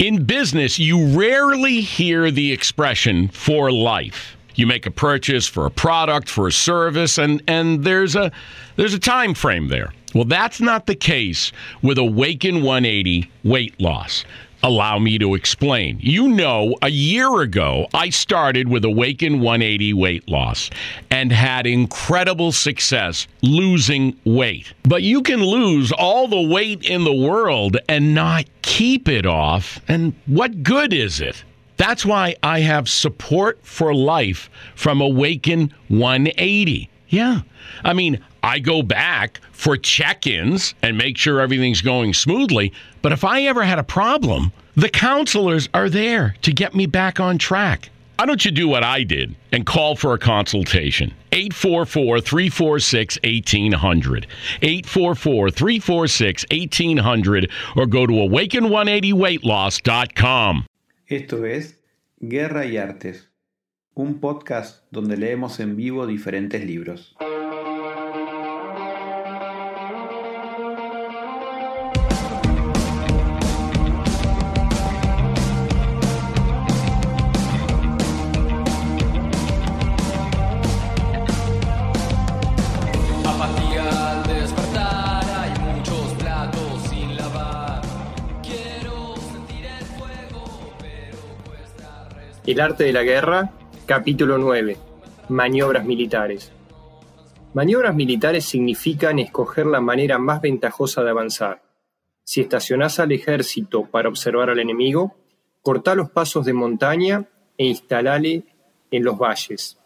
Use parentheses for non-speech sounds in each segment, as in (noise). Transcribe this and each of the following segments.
In business, you rarely hear the expression for life. You make a purchase for a product, for a service, and, and there's a there's a time frame there. Well, that's not the case with Awaken 180 weight loss. Allow me to explain. You know, a year ago, I started with Awaken 180 weight loss and had incredible success losing weight. But you can lose all the weight in the world and not keep it off. And what good is it? That's why I have support for life from Awaken 180. Yeah. I mean, I go back for check ins and make sure everything's going smoothly. But if I ever had a problem, the counselors are there to get me back on track. Why don't you do what I did and call for a consultation? 844 346 1800. 844 346 1800 or go to awaken180weightloss.com. Esto es Guerra y Artes, un podcast donde leemos en vivo diferentes libros. El arte de la guerra, capítulo 9. Maniobras militares. Maniobras militares significan escoger la manera más ventajosa de avanzar. Si estacionás al ejército para observar al enemigo, cortá los pasos de montaña e instalale en los valles.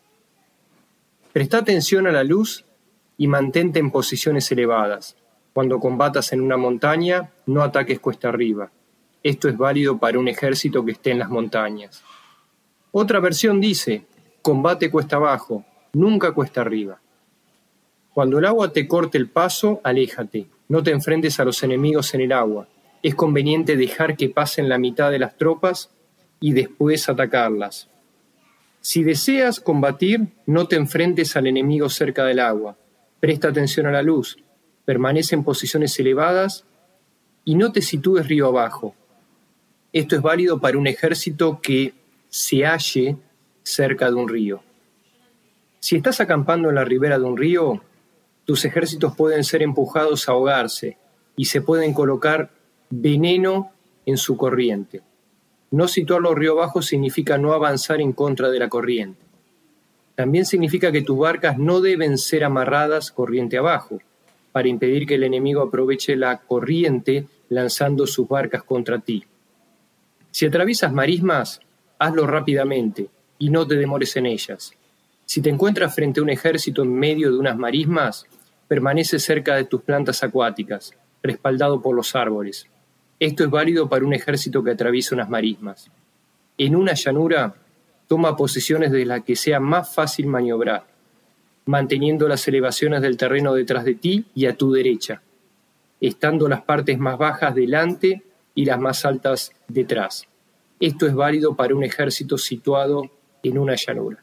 Presta atención a la luz y mantente en posiciones elevadas. Cuando combatas en una montaña, no ataques cuesta arriba. Esto es válido para un ejército que esté en las montañas. Otra versión dice, combate cuesta abajo, nunca cuesta arriba. Cuando el agua te corte el paso, aléjate, no te enfrentes a los enemigos en el agua. Es conveniente dejar que pasen la mitad de las tropas y después atacarlas. Si deseas combatir, no te enfrentes al enemigo cerca del agua. Presta atención a la luz, permanece en posiciones elevadas y no te sitúes río abajo. Esto es válido para un ejército que se halle cerca de un río. Si estás acampando en la ribera de un río, tus ejércitos pueden ser empujados a ahogarse y se pueden colocar veneno en su corriente. No situarlo río abajo significa no avanzar en contra de la corriente. También significa que tus barcas no deben ser amarradas corriente abajo, para impedir que el enemigo aproveche la corriente lanzando sus barcas contra ti. Si atraviesas marismas, hazlo rápidamente y no te demores en ellas. Si te encuentras frente a un ejército en medio de unas marismas, permanece cerca de tus plantas acuáticas, respaldado por los árboles. Esto es válido para un ejército que atraviesa unas marismas. En una llanura, toma posiciones de las que sea más fácil maniobrar, manteniendo las elevaciones del terreno detrás de ti y a tu derecha, estando las partes más bajas delante y las más altas detrás. Esto es válido para un ejército situado en una llanura.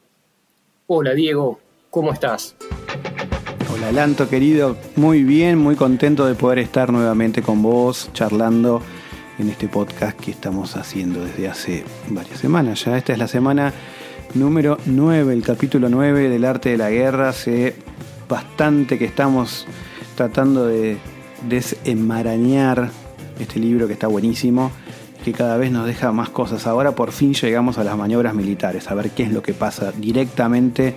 Hola Diego, ¿cómo estás? Hola Lanto querido, muy bien, muy contento de poder estar nuevamente con vos charlando en este podcast que estamos haciendo desde hace varias semanas. Ya esta es la semana número 9, el capítulo 9 del arte de la guerra. Hace bastante que estamos tratando de desenmarañar este libro que está buenísimo, que cada vez nos deja más cosas. Ahora por fin llegamos a las maniobras militares, a ver qué es lo que pasa directamente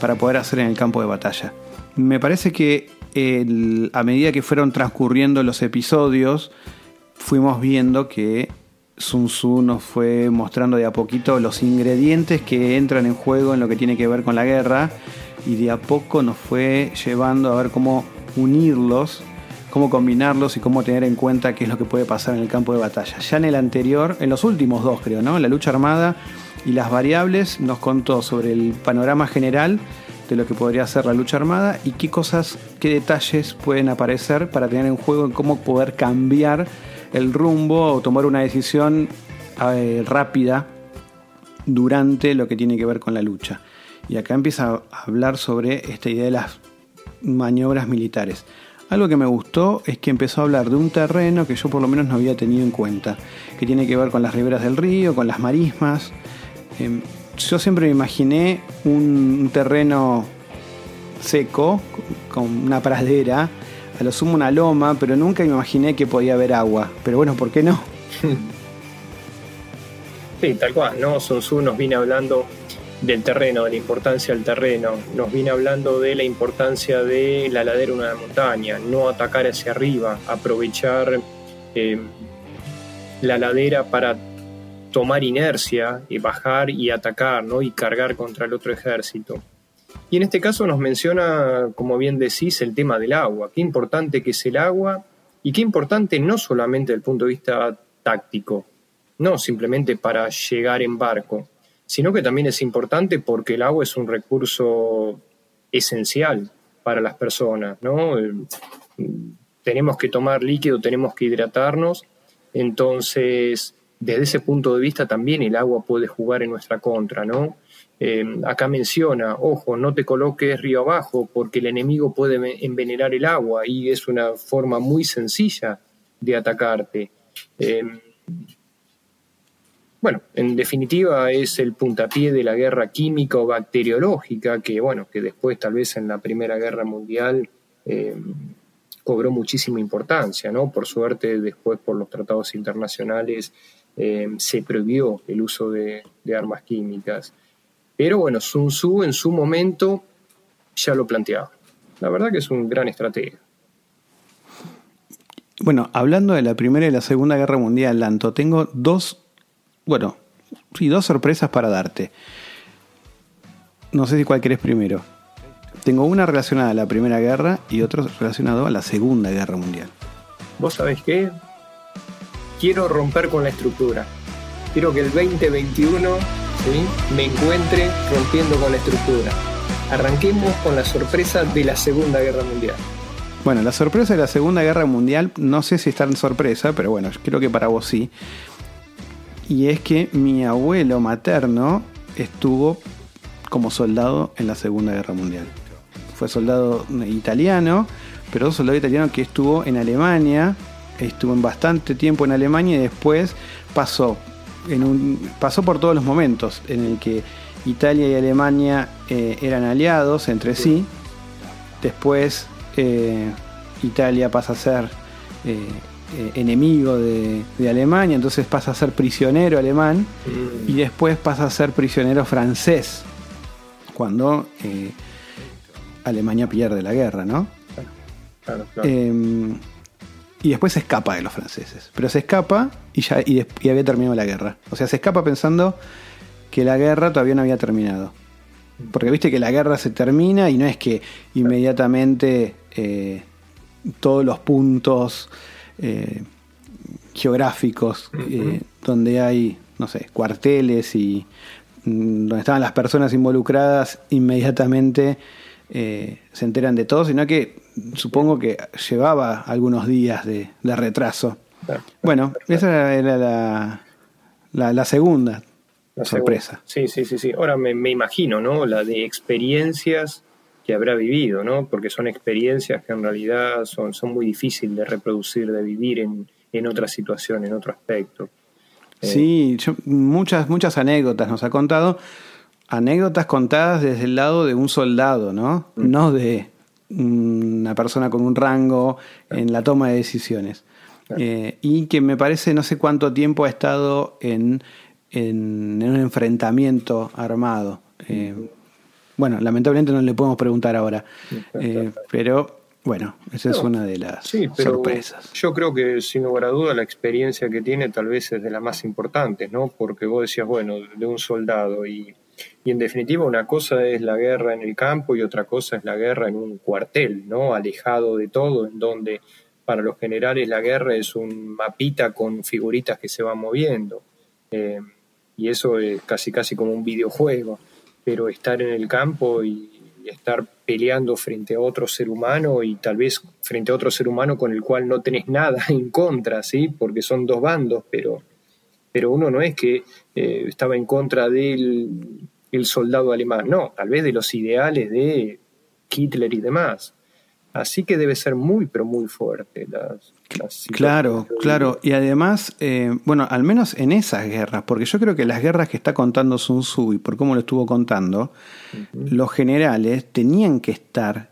para poder hacer en el campo de batalla. Me parece que a medida que fueron transcurriendo los episodios, fuimos viendo que Sun Tzu nos fue mostrando de a poquito los ingredientes que entran en juego en lo que tiene que ver con la guerra y de a poco nos fue llevando a ver cómo unirlos, cómo combinarlos y cómo tener en cuenta qué es lo que puede pasar en el campo de batalla. Ya en el anterior, en los últimos dos creo, ¿no? La lucha armada y las variables nos contó sobre el panorama general de lo que podría ser la lucha armada y qué cosas, qué detalles pueden aparecer para tener en juego en cómo poder cambiar el rumbo o tomar una decisión eh, rápida durante lo que tiene que ver con la lucha. Y acá empieza a hablar sobre esta idea de las maniobras militares. Algo que me gustó es que empezó a hablar de un terreno que yo por lo menos no había tenido en cuenta, que tiene que ver con las riberas del río, con las marismas. Em, yo siempre me imaginé un, terreno seco, con una pradera, a lo sumo una loma, pero nunca me imaginé que podía haber agua. Pero bueno, ¿por qué no? (laughs) Sí, tal cual, ¿no? Sun nos viene hablando del terreno, de la importancia del terreno, nos viene hablando de la importancia de la ladera de una montaña, no atacar hacia arriba, aprovechar eh, la ladera para tomar inercia y bajar y atacar, ¿no? Y cargar contra el otro ejército. Y en este caso nos menciona, como bien decís, el tema del agua. Qué importante que es el agua y qué importante no solamente desde el punto de vista táctico, no simplemente para llegar en barco, sino que también es importante porque el agua es un recurso esencial para las personas, ¿no? Eh, Tenemos que tomar líquido, tenemos que hidratarnos, entonces desde ese punto de vista también el agua puede jugar en nuestra contra, ¿no? Eh, acá menciona, ojo, no te coloques río abajo porque el enemigo puede envenenar el agua y es una forma muy sencilla de atacarte. Eh, bueno, en definitiva es el puntapié de la guerra química o bacteriológica que, bueno, que después tal vez en la Primera Guerra Mundial eh, cobró muchísima importancia, ¿no? Por suerte después por los tratados internacionales eh, se prohibió el uso de, de, armas químicas. Pero bueno, Sun Tzu en su momento ya lo planteaba. La verdad que es un gran estratega. Bueno, hablando de la Primera y la Segunda Guerra Mundial, Lanto, tengo dos bueno, sí, dos sorpresas para darte. No sé si cuál querés primero. Tengo una relacionada a la Primera Guerra y otro relacionado a la Segunda Guerra Mundial. ¿Vos sabés qué? Quiero romper con la estructura. Quiero que el 2021 ¿sí? me encuentre rompiendo con la estructura. Arranquemos con la sorpresa de la Segunda Guerra Mundial. Bueno, la sorpresa de la Segunda Guerra Mundial, no sé si está en sorpresa, pero bueno, creo que para vos sí y es que mi abuelo materno estuvo como soldado en la Segunda Guerra Mundial. Fue soldado italiano, pero soldado italiano que estuvo en Alemania, estuvo en bastante tiempo en Alemania y después pasó, en un, pasó por todos los momentos en el que Italia y Alemania eh, eran aliados entre sí. Después eh, Italia pasa a ser eh, eh, enemigo de, de, Alemania, entonces pasa a ser prisionero alemán mm. y después pasa a ser prisionero francés cuando eh, Alemania pierde la guerra, ¿no? Claro, claro. Eh, y después se escapa de los franceses, pero se escapa y ya y, y había terminado la guerra. O sea, se escapa pensando que la guerra todavía no había terminado. Porque viste que la guerra se termina y no es que inmediatamente eh, todos los puntos eh, geográficos eh, donde hay, no sé, cuarteles y mm, donde estaban las personas involucradas inmediatamente eh, se enteran de todo, sino que supongo que llevaba algunos días de, de retraso. Claro, bueno, esa era la, la, la segunda La sorpresa. segunda. Sí, sí, sí, sí. Ahora me, me imagino, ¿no? La de experiencias que habrá vivido, ¿no? Porque son experiencias que en realidad son, son muy difíciles de reproducir, de vivir en, en otra situación, en otro aspecto. Sí, yo- muchas, muchas anécdotas nos ha contado. Anécdotas contadas desde el lado de un soldado, ¿no? No de una persona con un rango en la toma de decisiones. Eh, y que me parece no sé cuánto tiempo ha estado en, en- en un enfrentamiento armado. Eh, bueno, lamentablemente no le podemos preguntar ahora. Eh, pero bueno, esa es una de las Sí, pero sorpresas. yo creo que sin lugar a duda la experiencia que tiene tal vez es de las más importantes, ¿no? Porque vos decías, bueno, de un soldado y, y en definitiva una cosa es la guerra en el campo y otra cosa es la guerra en un cuartel, ¿no? Alejado de todo, en donde para los generales la guerra es un mapita con figuritas que se van moviendo. Eh, y eso es casi casi como un videojuego. Pero estar en el campo y, estar peleando frente a otro ser humano y tal vez frente a otro ser humano con el cual no tenés nada (laughs) en contra, ¿sí? Porque son dos bandos, pero, pero uno no es que eh, estaba en contra del el soldado alemán, no, tal vez de los ideales de Hitler y demás. Así que debe ser muy, pero muy fuerte. Las, las Claro, claro. Y además, eh, bueno, al menos en esas guerras, porque yo creo que las guerras que está contando Sun Tzu y por cómo lo estuvo contando, los generales tenían que estar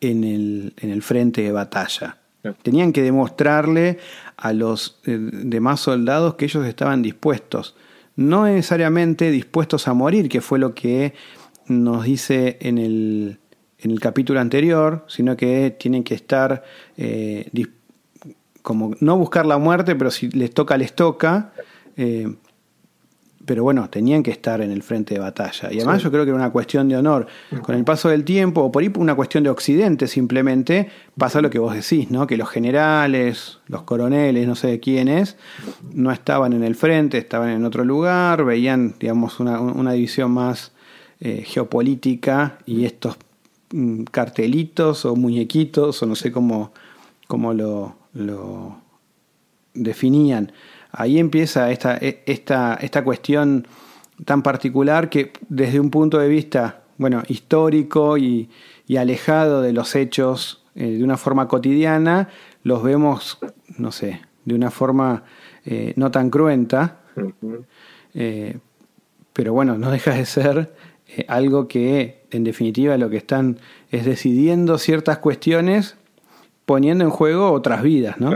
en el, en el frente de batalla. Tenían que demostrarle a los eh, demás soldados que ellos estaban dispuestos. No necesariamente dispuestos a morir, que fue lo que nos dice en el, en el capítulo anterior, sino que tienen que estar eh, como no buscar la muerte, pero si les toca, les toca. eh, pero bueno, tenían que estar en el frente de batalla. Y además Sí. yo creo que era una cuestión de honor. Con el paso del tiempo, o por ahí una cuestión de Occidente simplemente, pasa lo que vos decís, ¿no? Que los generales, los coroneles, no sé de quiénes, no estaban en el frente, estaban en otro lugar, veían, digamos, una, una división más eh, geopolítica y estos cartelitos o muñequitos, o no sé cómo, cómo lo, lo definían. Ahí empieza esta, e- esta, esta cuestión tan particular que desde un punto de vista, bueno, histórico y, y alejado de los hechos eh, de una forma cotidiana, los vemos, no sé, de una forma eh, no tan cruenta, eh, pero bueno, no deja de ser algo que en definitiva lo que están es decidiendo ciertas cuestiones poniendo en juego otras vidas, ¿no?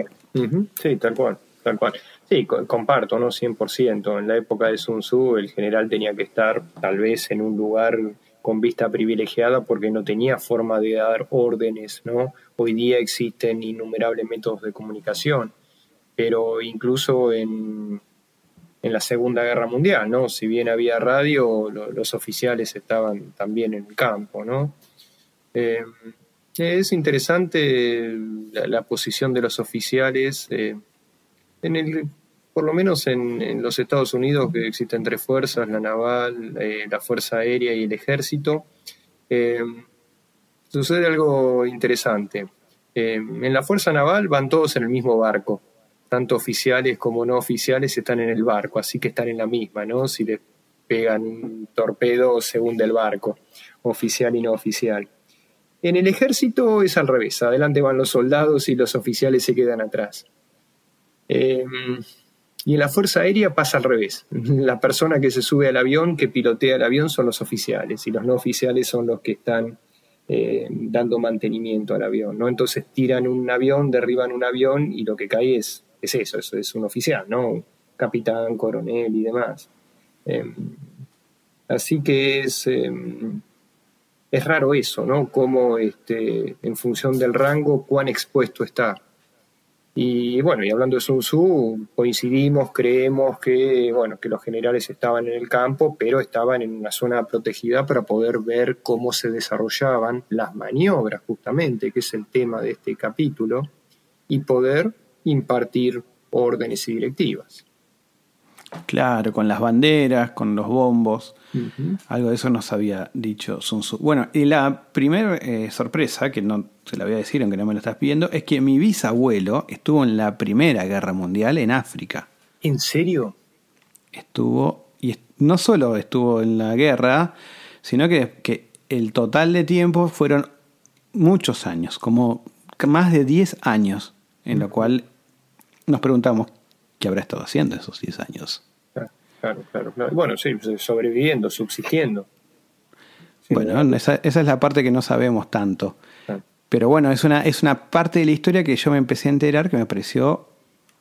Sí, tal cual, tal cual. Sí, co- comparto, ¿no? 100%. En la época de Sun Tzu, el general tenía que estar tal vez en un lugar con vista privilegiada porque no tenía forma de dar órdenes, ¿no? Hoy día existen innumerables métodos de comunicación, pero incluso en, en la Segunda Guerra Mundial, ¿no? Si bien había radio, lo- los oficiales estaban también en el campo, ¿no? Eh, es interesante la, posición de los oficiales. eh, en el, por lo menos en, los Estados Unidos, que existen tres fuerzas, la naval, eh, la fuerza aérea y el ejército, sucede algo interesante. En la fuerza naval van todos en el mismo barco, tanto oficiales como no oficiales están en el barco, así que están en la misma, ¿no? Si les pegan un torpedo, se hunde el barco, oficial y no oficial. En el ejército es al revés, adelante van los soldados y los oficiales se quedan atrás. Eh, y en la Fuerza Aérea pasa al revés. (laughs) La persona que se sube al avión, que pilotea el avión, son los oficiales y los no oficiales son los que están eh, dando mantenimiento al avión. ¿no? Entonces tiran un avión, derriban un avión y lo que cae es, es eso, eso es un oficial, ¿no? capitán, coronel y demás. Eh, así que es, eh, es raro eso, ¿no? Cómo este, en función del rango, cuán expuesto está. Y bueno, y hablando de Sun Tzu, coincidimos, creemos que, bueno, que los generales estaban en el campo, pero estaban en una zona protegida para poder ver cómo se desarrollaban las maniobras, justamente, que es el tema de este capítulo, y poder impartir órdenes y directivas. Claro, con las banderas, con los bombos. Algo de eso nos había dicho Sun Tzu. Bueno, y la primera sorpresa, que no se la voy a decir aunque no me lo estás pidiendo, es que mi bisabuelo estuvo en la Primera Guerra Mundial en África. ¿En serio? Estuvo, y est- no solo estuvo en la guerra, sino que, que el total de tiempo fueron muchos años, como más de 10 años, en lo cual nos preguntamos qué habrá estado haciendo esos 10 años. Claro, claro. Bueno, sí, sobreviviendo, subsistiendo. Sin Bueno, esa, esa es la parte que no sabemos tanto. Pero bueno, es una, es una parte de la historia que yo me empecé a enterar que me pareció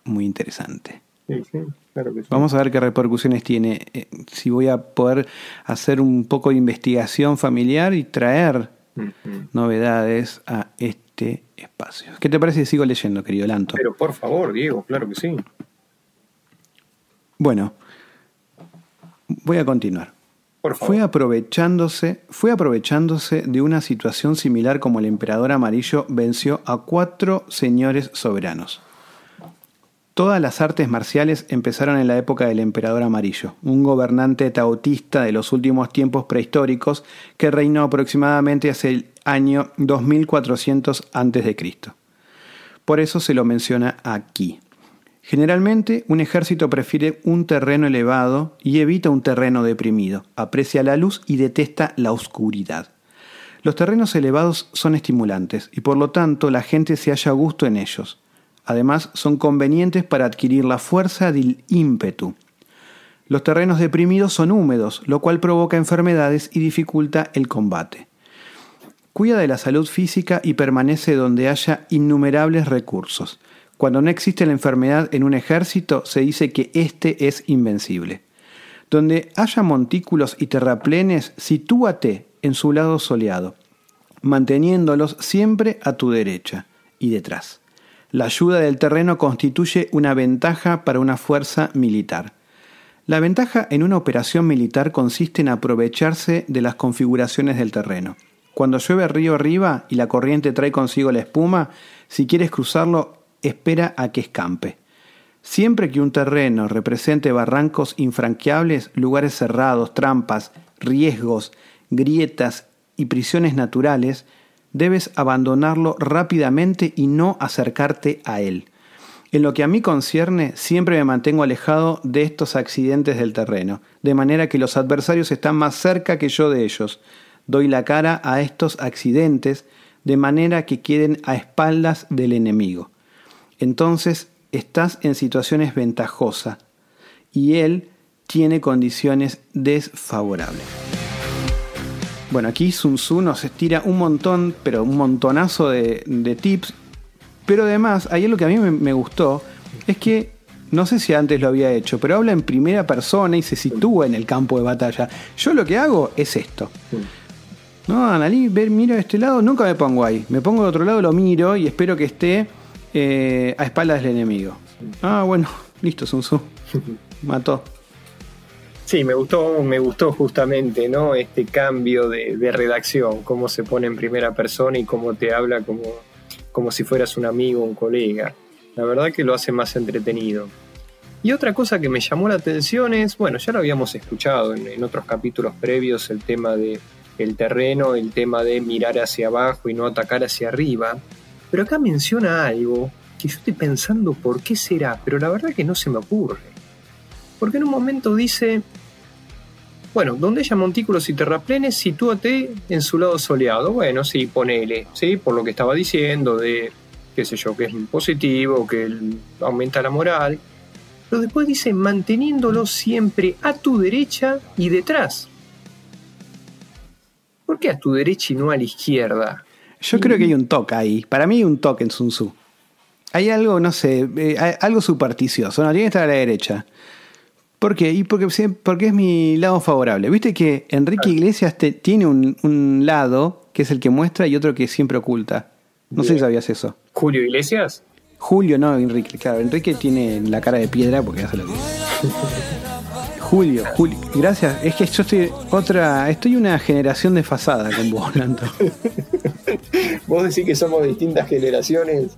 muy interesante. Sí, sí, claro que sí. Vamos a ver qué repercusiones tiene. eh, si voy a poder hacer un poco de investigación familiar y traer novedades a este espacio. ¿Qué te parece si sigo leyendo, querido Lanto? Pero por favor, Diego, claro que sí. Bueno, voy a continuar. Por favor. Fue aprovechándose, fue aprovechándose de una situación similar como el emperador amarillo venció a cuatro señores soberanos. Todas las artes marciales empezaron en la época del emperador amarillo, un gobernante tautista de los últimos tiempos prehistóricos que reinó aproximadamente hacia el año 2400 a.C. Por eso se lo menciona aquí. Generalmente, un ejército prefiere un terreno elevado y evita un terreno deprimido, aprecia la luz y detesta la oscuridad. Los terrenos elevados son estimulantes y por lo tanto la gente se halla a gusto en ellos. Además, son convenientes para adquirir la fuerza del ímpetu. Los terrenos deprimidos son húmedos, lo cual provoca enfermedades y dificulta el combate. Cuida de la salud física y permanece donde haya innumerables recursos. Cuando no existe la enfermedad en un ejército, se dice que éste es invencible. Donde haya montículos y terraplenes, sitúate en su lado soleado, manteniéndolos siempre a tu derecha y detrás. La ayuda del terreno constituye una ventaja para una fuerza militar. La ventaja en una operación militar consiste en aprovecharse de las configuraciones del terreno. Cuando llueve río arriba y la corriente trae consigo la espuma, si quieres cruzarlo, espera a que escampe. Siempre que un terreno represente barrancos infranqueables, lugares cerrados, trampas, riesgos, grietas y prisiones naturales, debes abandonarlo rápidamente y no acercarte a él. En lo que a mí concierne, siempre me mantengo alejado de estos accidentes del terreno, de manera que los adversarios están más cerca que yo de ellos. Doy la cara a estos accidentes de manera que queden a espaldas del enemigo. Entonces estás en situaciones ventajosas y él tiene condiciones desfavorables. Bueno, aquí Sun Tzu nos estira un montón, pero un montonazo de, de tips. Pero además, ahí lo que a mí me, me gustó es que, no sé si antes lo había hecho, pero habla en primera persona y se sitúa en el campo de batalla. Yo lo que hago es esto. No, Analí, ver, miro de este lado, nunca me pongo ahí. Me pongo de otro lado, lo miro y espero que esté eh, a espaldas del enemigo. Ah, bueno, listo, Sun Tzu. (laughs) Mató. Sí, me gustó, me gustó justamente, ¿no? Este cambio de, redacción, cómo se pone en primera persona y cómo te habla como, como si fueras un amigo, un colega. La verdad que lo hace más entretenido. Y otra cosa que me llamó la atención es, bueno, ya lo habíamos escuchado en, en otros capítulos previos, el tema de el terreno, el tema de mirar hacia abajo y no atacar hacia arriba. Pero acá menciona algo que yo estoy pensando por qué será, pero la verdad que no se me ocurre. Porque en un momento dice, bueno, donde haya montículos y terraplenes, sitúate en su lado soleado. Bueno, sí, ponele, ¿sí? Por lo que estaba diciendo de, qué sé yo, que es positivo, que aumenta la moral. Pero después dice, manteniéndolo siempre a tu derecha y detrás. ¿Por qué a tu derecha y no a la izquierda? Yo creo que hay un toque ahí. Para mí hay un toque en Sun Tzu. Hay algo, no sé, eh, algo supersticioso. No, tiene que estar a la derecha. ¿Por qué? Y porque, porque es mi lado favorable. Viste que Enrique Iglesias te- tiene un, un lado que es el que muestra y otro que siempre oculta. No sé si sabías eso. Julio Iglesias. Julio, no, Enrique. Claro, Enrique tiene la cara de piedra porque hace lo que. (laughs) Julio, Julio. Gracias. Es que yo estoy otra. Estoy una generación desfasada con vos, Lanto. (laughs) Vos decís que somos distintas generaciones.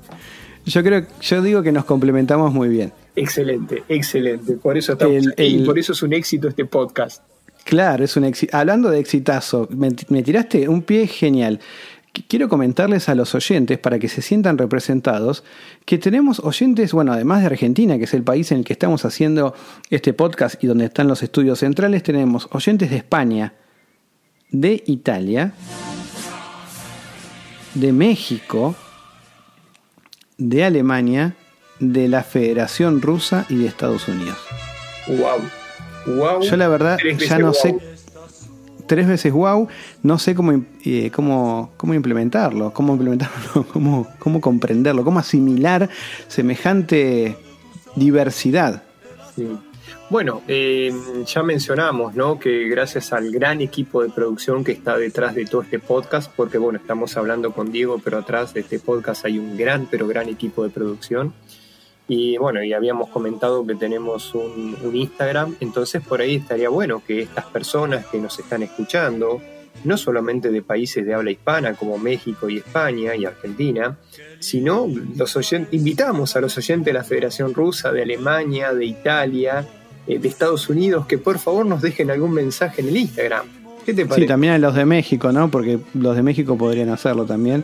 Yo creo, yo digo que nos complementamos muy bien. Excelente, excelente. Por eso estamos El- aquí, el- por eso es un éxito este podcast. Claro, es un éxito. Hablando de exitazo, me, me tiraste un pie genial. Qu- Quiero comentarles a los oyentes, para que se sientan representados, que tenemos oyentes, bueno, además de Argentina, que es el país en el que estamos haciendo este podcast y donde están los estudios centrales, tenemos oyentes de España, de Italia, de México, de Alemania, de la Federación Rusa y de Estados Unidos. Wow. Wow. Yo la verdad ya no wow. sé tres veces wow, no sé cómo, eh, cómo, cómo implementarlo, cómo implementarlo, (laughs) cómo, cómo comprenderlo, cómo asimilar semejante diversidad. Sí. Bueno, eh, ya mencionamos, ¿no? Que gracias al gran equipo de producción que está detrás de todo este podcast, porque bueno, estamos hablando con Diego, pero atrás de este podcast hay un gran, pero gran equipo de producción. Y bueno, y habíamos comentado que tenemos un, un Instagram, entonces por ahí estaría bueno que estas personas que nos están escuchando, no solamente de países de habla hispana como México y España y Argentina, sino los oyen- invitamos a los oyentes de la Federación Rusa, de Alemania, de Italia, eh, de Estados Unidos, que por favor nos dejen algún mensaje en el Instagram. ¿Qué te Sí, parece? también a los de México, ¿no? Porque los de México podrían hacerlo también.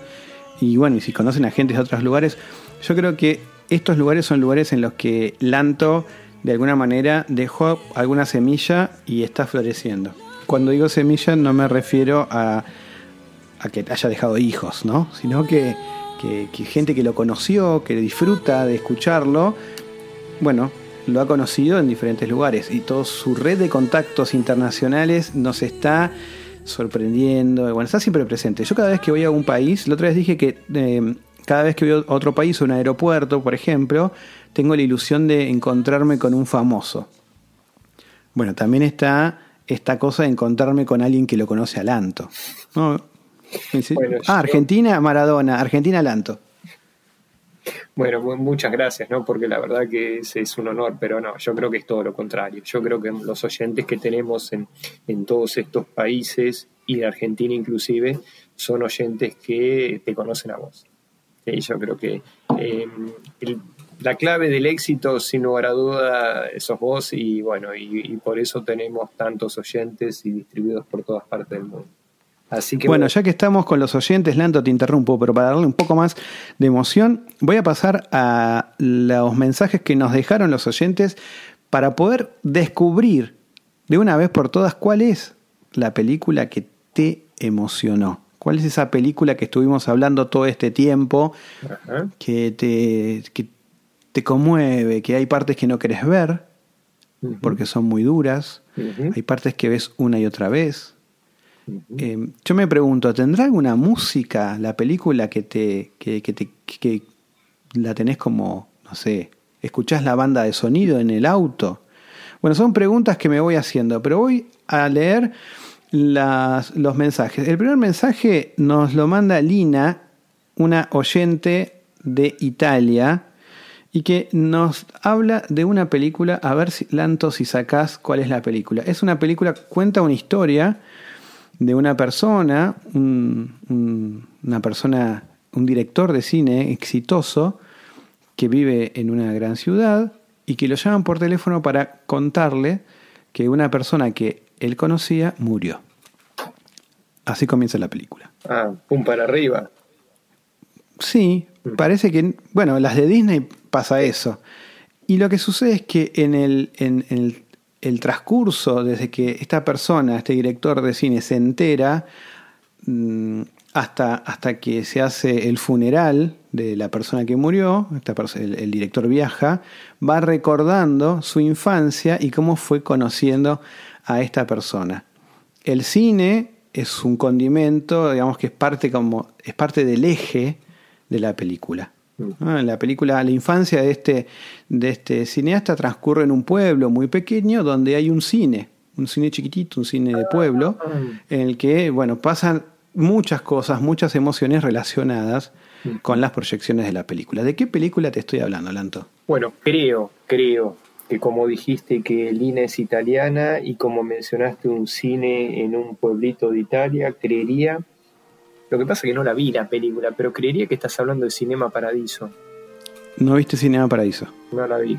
Y bueno, y si conocen a gente de otros lugares, yo creo que estos lugares son lugares en los que Lanto de alguna manera dejó alguna semilla y está floreciendo. Cuando digo semilla no me refiero a, que haya dejado hijos, ¿no? Sino que, gente que lo conoció, que disfruta de escucharlo, bueno, lo ha conocido en diferentes lugares y toda su red de contactos internacionales nos está sorprendiendo, bueno, está siempre presente. Yo cada vez que voy a un país, la otra vez dije que eh, cada vez que voy a otro país, un aeropuerto, por ejemplo, tengo la ilusión de encontrarme con un famoso. Bueno, también está esta cosa de encontrarme con alguien que lo conoce a Lanto. ¿no? Dice, Bueno, yo- ah, Argentina, Maradona, Argentina, Lanto. Bueno, mu- muchas gracias, ¿no? Porque la verdad que es, es un honor, pero no, yo creo que es todo lo contrario. Yo creo que los oyentes que tenemos en, en todos estos países y de Argentina inclusive son oyentes que te conocen a vos. Sí, yo creo que eh, el- la clave del éxito, sin lugar a duda, sos vos y bueno, y, y por eso tenemos tantos oyentes y distribuidos por todas partes del mundo. Así que Bueno, ya que estamos con los oyentes, Lanto, te interrumpo, pero para darle un poco más de emoción, voy a pasar a los mensajes que nos dejaron los oyentes para poder descubrir de una vez por todas cuál es la película que te emocionó. ¿Cuál es esa película que estuvimos hablando todo este tiempo, que te, que te conmueve, que hay partes que no querés ver porque son muy duras, hay partes que ves una y otra vez, eh, yo me pregunto, ¿tendrá alguna música la película que te, que, que te que la tenés como, no sé, escuchás la banda de sonido en el auto? Bueno, son preguntas que me voy haciendo, pero voy a leer las- los mensajes. El primer mensaje nos lo manda Lina, una oyente de Italia, y que nos habla de una película, a ver si Lanto si sacás cuál es la película. Es una película, cuenta una historia de una persona, un- un- una persona, un director de cine exitoso que vive en una gran ciudad y que lo llaman por teléfono para contarle que una persona que él conocía murió. Así comienza la película. Ah, pum para arriba. Sí, parece que, bueno, las de Disney pasa eso. Y lo que sucede es que en el, en, en el, el transcurso, desde que esta persona, este director de cine, se entera, mm, hasta, hasta que se hace el funeral de la persona que murió, esta el, el director viaja, va recordando su infancia y cómo fue conociendo a esta persona. El cine es un condimento, digamos que es parte, como, es parte del eje de la película. En la película, la infancia de este, de este cineasta transcurre en un pueblo muy pequeño donde hay un cine, un cine chiquitito, un cine de pueblo, en el que, bueno, pasan muchas cosas, muchas emociones relacionadas con las proyecciones de la película. ¿De qué película te estoy hablando, Lanto? Bueno, creo, creo que como dijiste que Lina es italiana y como mencionaste un cine en un pueblito de Italia, creería, lo que pasa es que no la vi la película, pero creería que estás hablando de Cinema Paradiso. ¿No viste Cinema Paraíso? No la vi.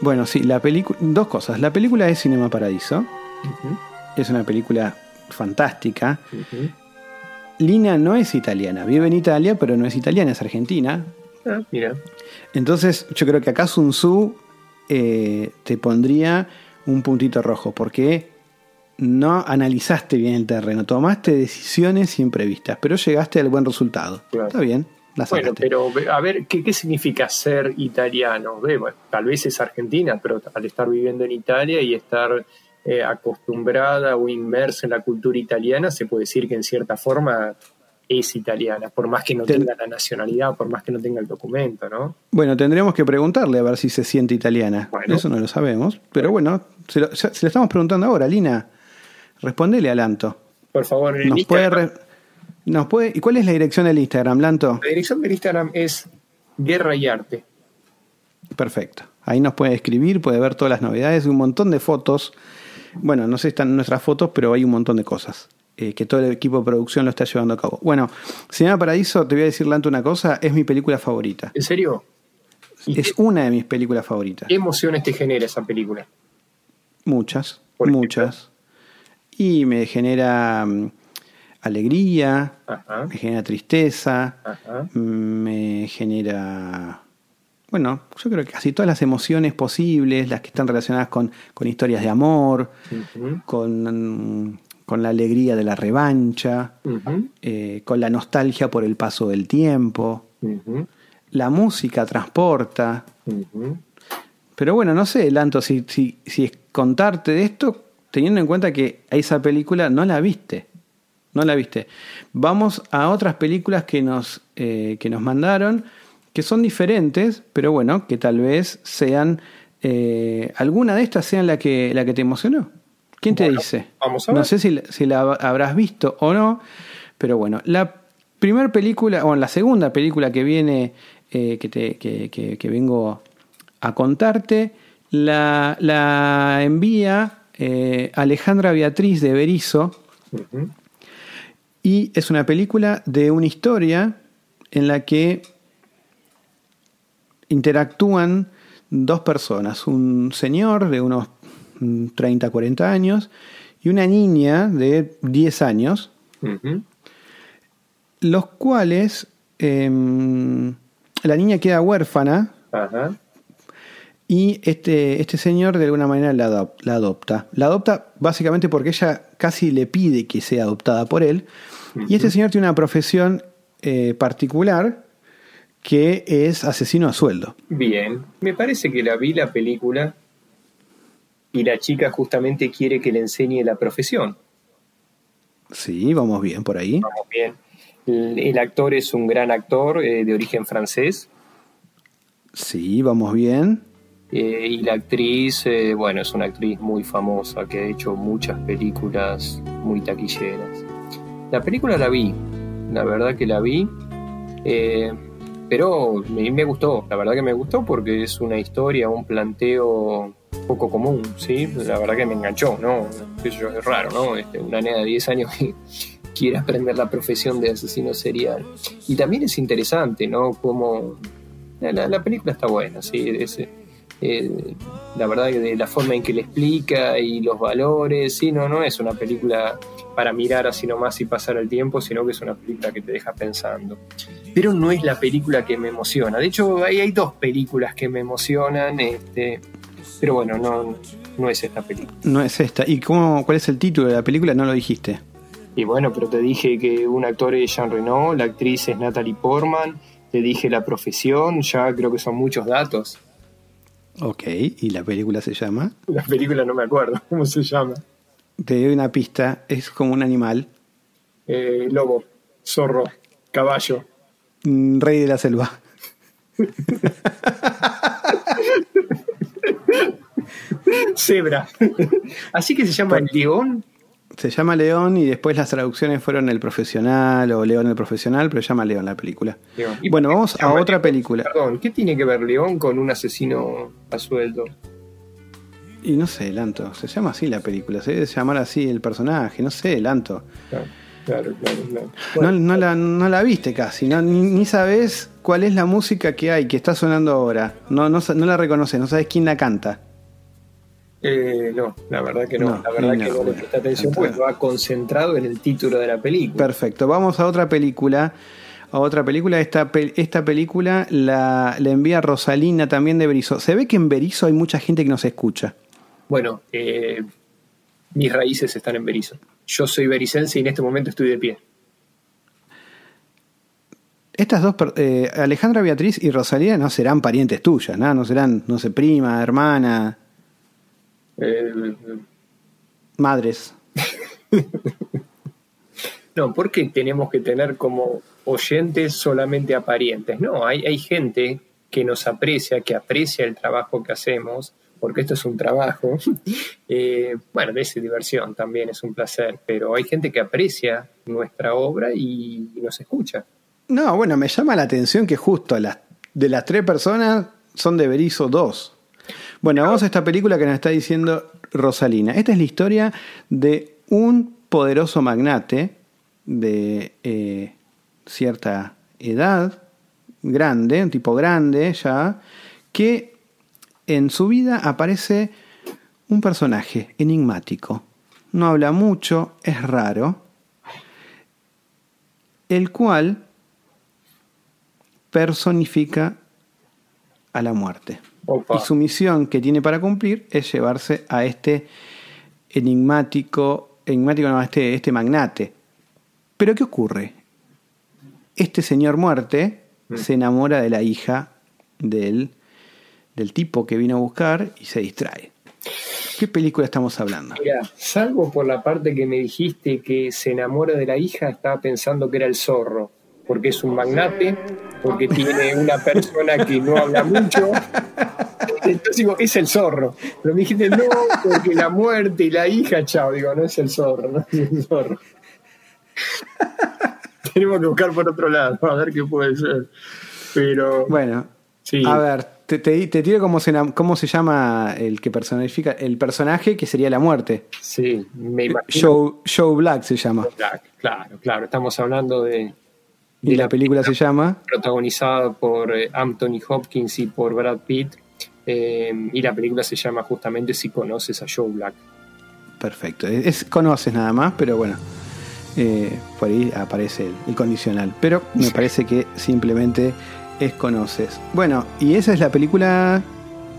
Bueno, sí, la película. Dos cosas. La película es Cinema Paradiso. Es una película fantástica. Lina no es italiana, vive en Italia, pero no es italiana, es argentina. Ah, mira. Entonces, yo creo que acá Sun Tzu eh, te pondría un puntito rojo, porque no analizaste bien el terreno, tomaste decisiones imprevistas, pero llegaste al buen resultado. Claro. Está bien, la Bueno, pero a ver, ¿qué, qué significa ser italiano? Tal vez es argentina, pero al estar viviendo en Italia y estar eh, acostumbrada o inmersa en la cultura italiana, se puede decir que en cierta forma es italiana, por más que no Ten- tenga la nacionalidad, por más que no tenga el documento, ¿no? Bueno, tendríamos que preguntarle a ver si se siente italiana. Bueno. Eso no lo sabemos, pero bueno, se lo, se lo estamos preguntando ahora, Lina. Respondele a Lanto. Por favor, en Nos puede, Instagram, nos puede, ¿Y cuál es la dirección del Instagram, Lanto? la dirección del Instagram es Guerra y Arte. Perfecto. Ahí nos puede escribir, puede ver todas las novedades, un montón de fotos. Bueno, no sé si están nuestras fotos, pero hay un montón de cosas eh, que todo el equipo de producción lo está llevando a cabo. Bueno, Cinema Paraíso, te voy a decir, Lanto, una cosa, es mi película favorita. ¿En serio? ¿Y Es una de mis películas favoritas. qué emociones te genera esa película? Muchas, muchas. Y me genera mm, alegría, Ajá, me genera tristeza, ajá. me genera bueno, yo creo que casi todas las emociones posibles, las que están relacionadas con, con historias de amor, con, con la alegría de la revancha, eh, con la nostalgia por el paso del tiempo. La música transporta. Pero bueno, no sé, Lanto, si, si, si es contarte de esto, teniendo en cuenta que esa película no la viste. No la viste. Vamos a otras películas que nos, eh, que nos mandaron, que son diferentes, pero bueno, que tal vez sean. eh, alguna de estas sean la que, la que te emocionó. ¿Quién te Bueno, dice? vamos a no ver. sé si, si la habrás visto o no, pero bueno, la primera película, o la segunda película que viene, eh, que, te, que, que- que vengo a contarte, la, la envía eh, Alejandra Beatriz de Berizo y es una película de una historia en la que interactúan dos personas, un señor de unos mm, 30, 40 años y una niña de 10 años, los cuales em, la niña queda huérfana Ajá. Y este, este señor de alguna manera la, adop- la adopta. La adopta básicamente porque ella casi le pide que sea adoptada por él. Y este señor tiene una profesión eh, particular que es asesino a sueldo. Bien, me parece que la vi la película y la chica justamente quiere que le enseñe la profesión. Sí, vamos bien por ahí. Vamos bien. El, el actor es un gran actor eh, de origen francés Sí, vamos bien. Eh, y la actriz, eh, bueno, es una actriz muy famosa que ha hecho muchas películas muy taquilleras. La película la vi, la verdad que la vi, eh, pero me, me gustó, la verdad que me gustó porque es una historia, un planteo poco común, ¿sí? La verdad que me enganchó, ¿no? Es raro, ¿no? Este, una nena de 10 años que (laughs) quiere aprender la profesión de asesino serial. Y también es interesante, ¿no? Como la- la película está buena, sí, es, eh, la verdad que de la forma en que le explica y los valores, sí, no, no es una película para mirar así nomás y pasar el tiempo, sino que es una película que te deja pensando. Pero no es la película que me emociona. De hecho, hay, hay dos películas que me emocionan, este, pero bueno, no, no es esta película. No es esta. ¿Y cómo, cuál es el título de la película? No lo dijiste. Y bueno, pero te dije que un actor es Jean Reno, la actriz es Natalie Portman, te dije la profesión, ya creo que son muchos datos. Ok, y la película se llama. La película no me acuerdo (laughs) cómo se llama. Te doy una pista, es como un animal. Eh, lobo, zorro, caballo. Mm, Rey de la selva. (laughs) Cebra. Así que se llama el león. Se llama León y después las traducciones fueron El Profesional o León el Profesional, pero se llama León la película. León. ¿Y Bueno, vamos a otra León? película. Perdón, ¿qué tiene que ver León con un asesino a sueldo? Y no sé, Lanto, se llama así la película, se debe llamar así el personaje, no sé, Lanto. Claro, claro, claro. claro. No, Bueno, no la, no la viste casi, no, ni, ni sabes cuál es la música que hay, que está sonando ahora. No, no, no la reconoces, no sabes quién la canta. Eh, no, la verdad que no. No, la verdad que no, no le presta atención porque va concentrado en el título de la película. Perfecto, vamos a otra película. A otra película, esta, esta película la, la envía Rosalina también de Berizo. Se ve que en Berizo hay mucha gente que nos escucha. Bueno, eh, mis raíces están en Berizo. Yo soy bericense y en este momento estoy de pie. Estas dos, eh, Alejandra Beatriz y Rosalía, no serán parientes tuyas, ¿no? No serán, no sé, prima, hermana, Eh, madres. (laughs) no, ¿por qué tenemos que tener como oyentes solamente a parientes? No, hay, hay gente que nos aprecia, que aprecia el trabajo que hacemos, porque esto es un trabajo. (laughs) Eh, bueno, es diversión también, es un placer, pero hay gente que aprecia nuestra obra y nos escucha. No, bueno, me llama la atención que justo las, de las tres personas son de Berizo dos. Bueno, vamos a esta película que nos está diciendo Rosalina. Esta es la historia de un poderoso magnate de eh, cierta edad, grande, un tipo grande ya, que en su vida aparece un personaje enigmático. No habla mucho, es raro, el cual personifica a la muerte. Opa. Y su misión que tiene para cumplir es llevarse a este enigmático, enigmático no, a este, este magnate. Pero ¿qué ocurre? Este señor muerte Mm. se enamora de la hija del, del tipo que vino a buscar y se distrae. ¿Qué película estamos hablando? Mira, salvo por la parte que me dijiste que se enamora de la hija, estaba pensando que era el zorro, porque es un magnate, porque tiene una persona que no habla mucho. Entonces digo, es el zorro. Pero me dijiste, no, porque la muerte y la hija, chao. Digo, no es el zorro, no es el zorro. Tenemos que buscar por otro lado, a ver qué puede ser. Pero, Bueno, sí. a ver, te, te, te tiro cómo se, cómo se llama el que personifica el personaje que sería la muerte. Sí, me imagino. Joe, Joe Black se llama. Claro, claro, claro. Estamos hablando de, Y la película se llama protagonizada por eh, Anthony Hopkins y por Brad Pitt. eh, y la película se llama justamente Si conoces a Joe Black. Perfecto. Es, es- conoces nada más, pero bueno. eh, por ahí aparece el, el condicional. Pero me parece que simplemente es conoces. Bueno, ¿y esa es la película,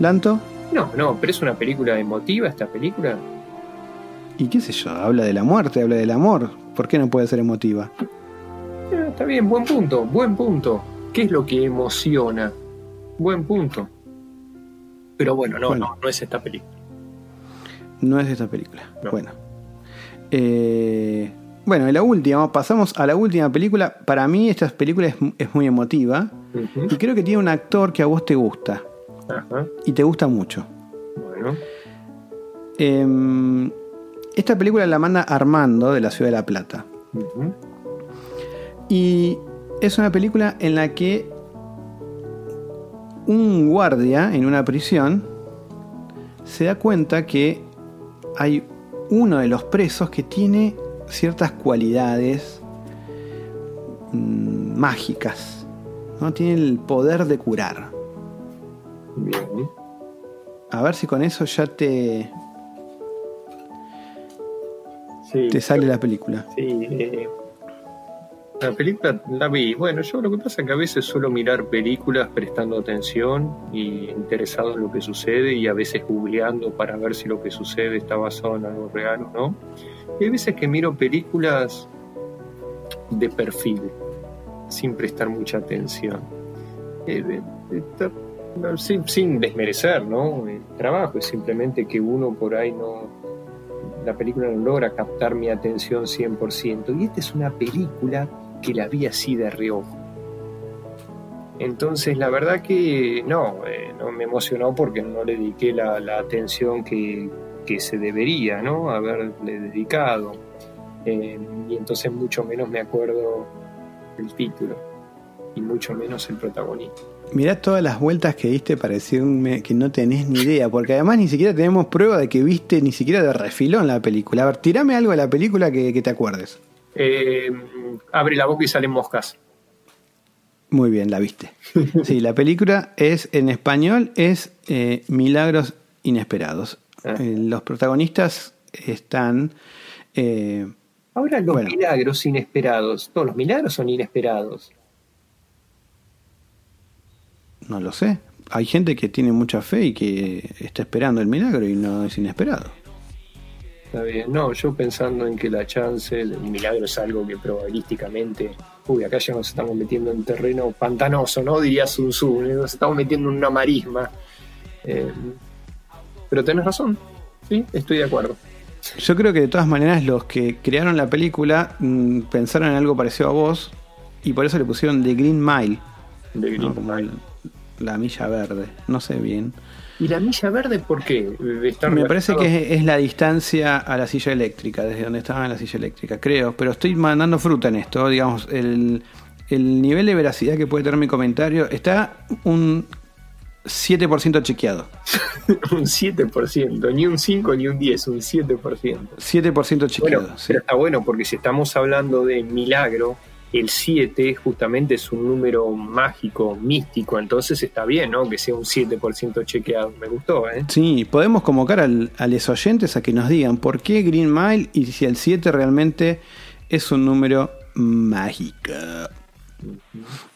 Lanto? No, no, pero es una película emotiva esta película. Y qué sé yo, habla de la muerte, habla del amor. ¿Por qué no puede ser emotiva? Eh, está bien, buen punto, buen punto. ¿Qué es lo que emociona? Buen punto. Pero bueno, no, Bueno. no, no es esta película. No es esta película. No. Bueno. Eh, bueno, y la última, pasamos a la última película. Para mí esta película es, es muy emotiva. Y creo que tiene un actor que a vos te gusta. Ajá, Y te gusta mucho. bueno. Eh, esta película la manda Armando de la Ciudad de La Plata. Y es una película en la que un guardia en una prisión se da cuenta que hay uno de los presos que tiene ciertas cualidades mm, mágicas. ¿no? Tiene el poder de curar. Bien. A ver si con eso ya te, Sí, te sale la película. Sí, eh, la película la vi. Bueno, yo lo que pasa es que a veces suelo mirar películas prestando atención y interesado en lo que sucede y a veces googleando para ver si lo que sucede está basado en algo real o no. Y hay veces que miro películas de perfil, sin prestar mucha atención. Eh, no, sin, sin desmerecer, ¿no? El trabajo es simplemente que uno por ahí no, la película no logra captar mi atención 100%. Y esta es una película que la vi así de reojo. Entonces, la verdad que no, eh, no me emocionó porque no le dediqué la, atención que, que se debería, ¿no? Haberle dedicado. Eh, y entonces mucho menos me acuerdo el título y mucho menos el protagonista. Mirá todas las vueltas que diste para que no tenés ni idea, porque además ni siquiera tenemos prueba de que viste ni siquiera de refilón la película. A ver, tirame algo de la película que te acuerdes. Eh, abre la boca y salen moscas. Muy bien, la viste. Sí, la película es, en español, es eh, Milagros Inesperados. Ah. Eh, los protagonistas están... Ahora los Bueno. milagros inesperados. Todos los milagros son inesperados. no lo sé. Hay gente que tiene mucha fe y que está esperando el milagro y no es inesperado. Está bien. No, yo pensando en que la chance del milagro es algo que probabilísticamente. Uy, acá ya nos estamos metiendo en terreno pantanoso, ¿no? Diría Sun Tzu. ¿eh? Nos estamos metiendo en una marisma. Eh, pero tenés razón. Sí, estoy de acuerdo. Yo creo que de todas maneras los que crearon la película mm, pensaron en algo parecido a vos y por eso le pusieron The Green Mile, ¿no? Green Mile. la milla verde. No sé bien. ¿Y la milla verde por qué? ¿Está Me parece que es, es la distancia a la silla eléctrica, desde donde estaba en la silla eléctrica, creo. Pero estoy mandando fruta en esto, digamos, el, el nivel de veracidad que puede tener mi comentario está un 7% chequeado. (laughs) un 7%, ni un 5 ni un 10, un 7%. 7% chequeado, Bueno, sí. pero está bueno porque si estamos hablando de milagro, el 7 justamente es un número mágico, místico, entonces está bien, ¿no? Que sea un 7% chequeado. Me gustó, ¿eh? Sí, podemos convocar al, a los oyentes a que nos digan por qué Green Mile y si el 7 realmente es un número mágico.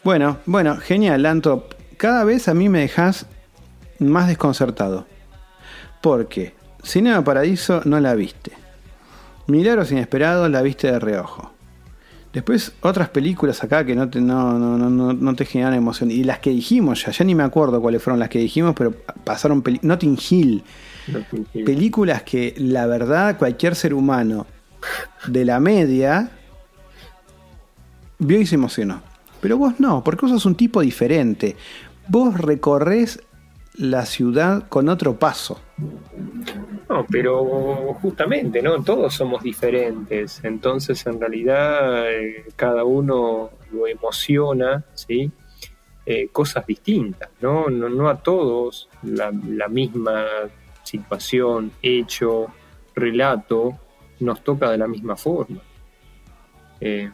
Bueno, bueno, genial, Lanto. Cada vez a mí me dejas más desconcertado. Porque Cinema Paradiso no la viste. Milagros Inesperados la viste de reojo. Después otras películas acá que no te, no, no, no, no- no te generan emoción. Y las que dijimos ya, ya ni me acuerdo cuáles fueron las que dijimos, pero pasaron peli- Notting Hill. Notting Hill. Películas que la verdad cualquier ser humano de la media vio y se emocionó. Pero vos no, porque vos sos un tipo diferente. Vos recorres la ciudad con otro paso. No, pero justamente, ¿no? Todos somos diferentes. Entonces, en realidad, eh, cada uno lo emociona, ¿sí? Eh, cosas distintas, ¿no? No, a todos la, la misma situación, hecho, relato, nos toca de la misma forma. Eh,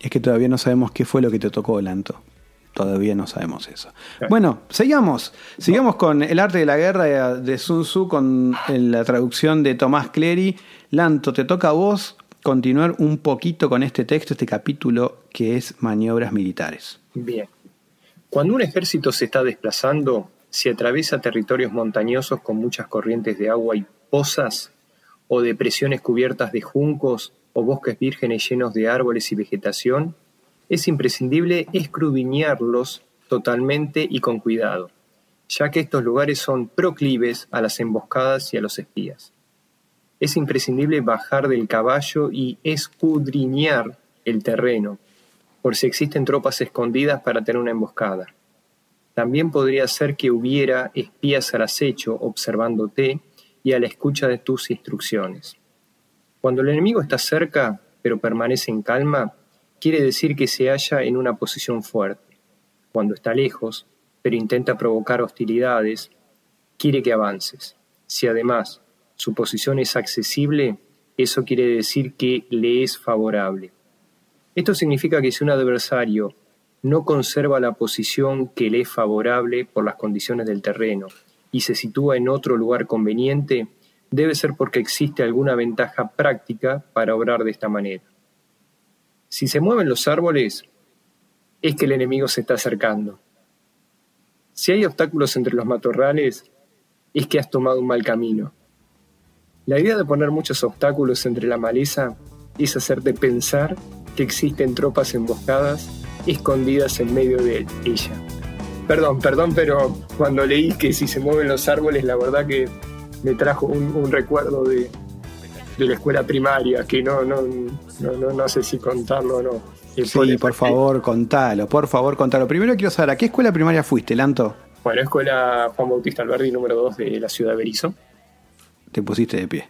Es que todavía no sabemos qué fue lo que te tocó, Lanto. Todavía no sabemos eso. Claro. Bueno, sigamos. Sigamos con El arte de la guerra de Sun Tzu con la traducción de Tomás Clery. Lanto, te toca a vos continuar un poquito con este texto, este capítulo que es maniobras militares. Bien. Cuando un ejército se está desplazando, si atraviesa territorios montañosos con muchas corrientes de agua y pozas, o depresiones cubiertas de juncos, o bosques vírgenes llenos de árboles y vegetación, es imprescindible escrudiñarlos totalmente y con cuidado, ya que estos lugares son proclives a las emboscadas y a los espías. Es imprescindible bajar del caballo y escudriñar el terreno, por si existen tropas escondidas para tener una emboscada. También podría ser que hubiera espías al acecho observándote y a la escucha de tus instrucciones. Cuando el enemigo está cerca, pero permanece en calma, quiere decir que se halla en una posición fuerte. Cuando está lejos, pero intenta provocar hostilidades, quiere que avances. Si además su posición es accesible, eso quiere decir que le es favorable. Esto significa que si un adversario no conserva la posición que le es favorable por las condiciones del terreno y se sitúa en otro lugar conveniente, debe ser porque existe alguna ventaja práctica para obrar de esta manera. Si se mueven los árboles, es que el enemigo se está acercando. Si hay obstáculos entre los matorrales, es que has tomado un mal camino. La idea de poner muchos obstáculos entre la maleza es hacerte pensar que existen tropas emboscadas escondidas en medio de ella. Perdón, perdón, pero cuando leí que si se mueven los árboles, la verdad que me trajo un, un recuerdo de, de la escuela primaria, que no, no, no, no, no sé si contarlo o no. Sí, por favor, contalo, por favor, contalo. Primero quiero saber, ¿a qué escuela primaria fuiste, Lanto? Bueno, escuela Juan Bautista Alberdi, número 2 de la ciudad de Berizo. Te pusiste de pie.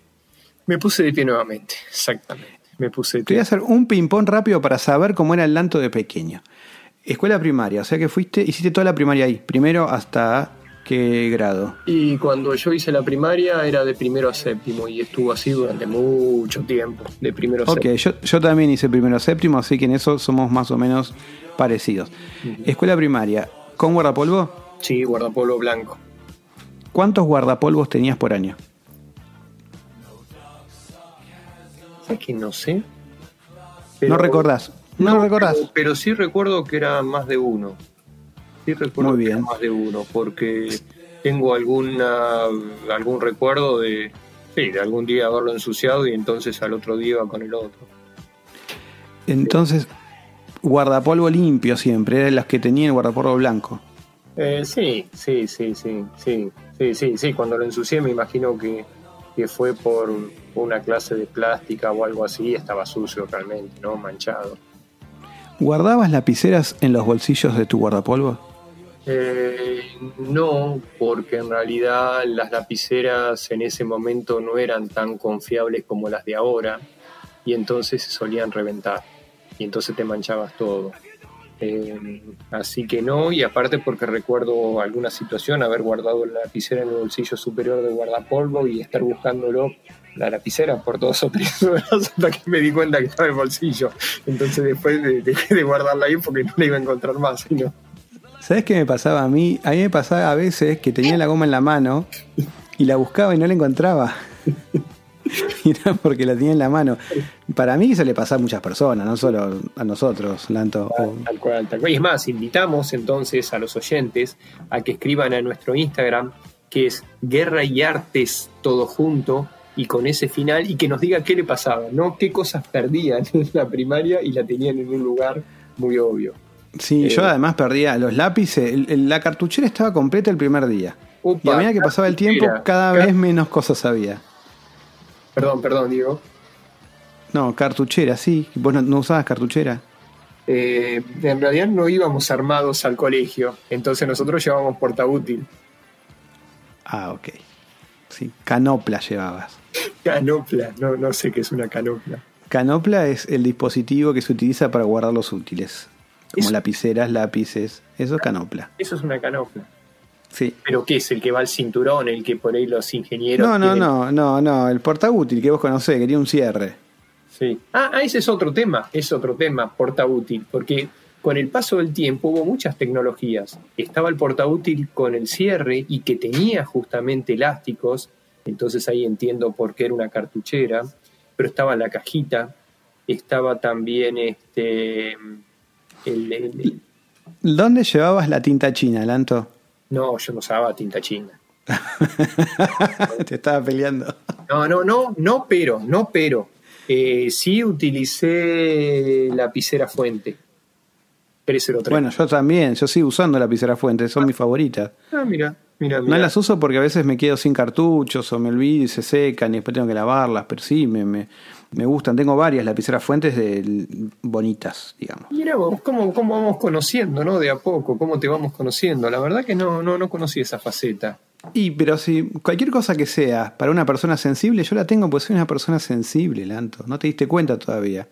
Me puse de pie nuevamente, exactamente. Me puse de Te voy pie. a hacer un ping-pong rápido para saber cómo era el Lanto de pequeño. Escuela primaria, o sea que fuiste, hiciste toda la primaria ahí, primero hasta qué grado. Y cuando yo hice la primaria era de primero a séptimo y estuvo así durante mucho tiempo, de primero a Ok, séptimo. yo, yo también hice primero a séptimo, así que en eso somos más o menos parecidos. Escuela primaria, ¿con guardapolvo? Sí, guardapolvo blanco. ¿Cuántos guardapolvos tenías por año? ¿Sabes que no sé? no recordás. No, lo recordás. Pero, pero sí recuerdo que era más de uno. Sí recuerdo Muy que bien. más de uno, porque tengo alguna algún recuerdo de, sí, de algún día haberlo ensuciado y entonces al otro día iba con el otro. Entonces, guardapolvo limpio siempre, eran los que tenían el guardapolvo blanco. Eh, sí, sí, sí, sí, sí, sí, sí, sí. Cuando lo ensucié me imagino que, que fue por una clase de plástica o algo así, estaba sucio realmente, ¿no? Manchado. ¿Guardabas lapiceras en los bolsillos de tu guardapolvo? Eh, no, porque en realidad las lapiceras en ese momento no eran tan confiables como las de ahora y entonces se solían reventar y entonces te manchabas todo. Eh, así que no, y aparte porque recuerdo alguna situación, haber guardado la lapicera en el bolsillo superior del guardapolvo y estar buscándolo, la lapicera, por dos o tres (laughs) horas hasta que me di cuenta que estaba en el bolsillo. Entonces después de- dejé de guardarla ahí porque no la iba a encontrar más. sino- ¿Sabes qué me pasaba a mí? A mí me pasaba a veces que tenía la goma en la mano y la buscaba y no la encontraba. (laughs) Y porque la tenía en la mano. Para mí se le pasa a muchas personas, no solo a nosotros, Lanto. Tal. Y es más, invitamos entonces a los oyentes a que escriban a nuestro Instagram, que es Guerra y Artes todo junto, y con ese final, y que nos diga qué le pasaba, ¿no? Qué cosas perdían (laughs) en la primaria y la tenían en un lugar muy obvio. Sí, Eh, yo además perdía los lápices. el- el- la cartuchera estaba completa el primer día. Upa, y a medida que pasaba el tiempo, cada vez menos cosas había. Perdón, perdón, Diego. No, cartuchera, sí. ¿Vos no, no usabas cartuchera? Eh, en realidad no íbamos armados al colegio, entonces nosotros llevábamos portaútil. Ah, ok. Sí, canopla llevabas. Canopla, no, no sé qué es una canopla. Canopla es el dispositivo que se utiliza para guardar los útiles. Como lapiceras, lápices. Eso es canopla. Eso es una canopla. Sí. ¿Pero qué es? ¿El que va al cinturón? ¿El que por ahí los ingenieros No, no, tienen? no, no, no. El portaútil que vos conocés, quería un cierre. Sí. Ah, ah, ese es otro tema, es otro tema, portaútil, porque con el paso del tiempo hubo muchas tecnologías. Estaba el portaútil con el cierre y que tenía justamente elásticos, entonces ahí entiendo por qué era una cartuchera, pero estaba la cajita, estaba también este... el- el- el- ¿Dónde llevabas la tinta china, Lanto? no, yo no usaba tinta china. (laughs) Te estaba peleando. No, no, no, no, pero, no, pero. Eh, sí utilicé lapicera fuente. 303. Bueno, yo también. Yo sigo usando lapicera fuente. Son mis favoritas. Ah, mira, mira, No mira. las uso porque a veces me quedo sin cartuchos o me olvido y se secan y después tengo que lavarlas, pero sí, me, me, me gustan. Tengo varias lapiceras fuentes de, bonitas, digamos. Mira vos, cómo, cómo vamos conociendo, ¿no? De a poco, cómo te vamos conociendo. La verdad que no, no, no conocí esa faceta. Y, pero si cualquier cosa que sea para una persona sensible, yo la tengo porque soy una persona sensible, Lanto. No te diste cuenta todavía.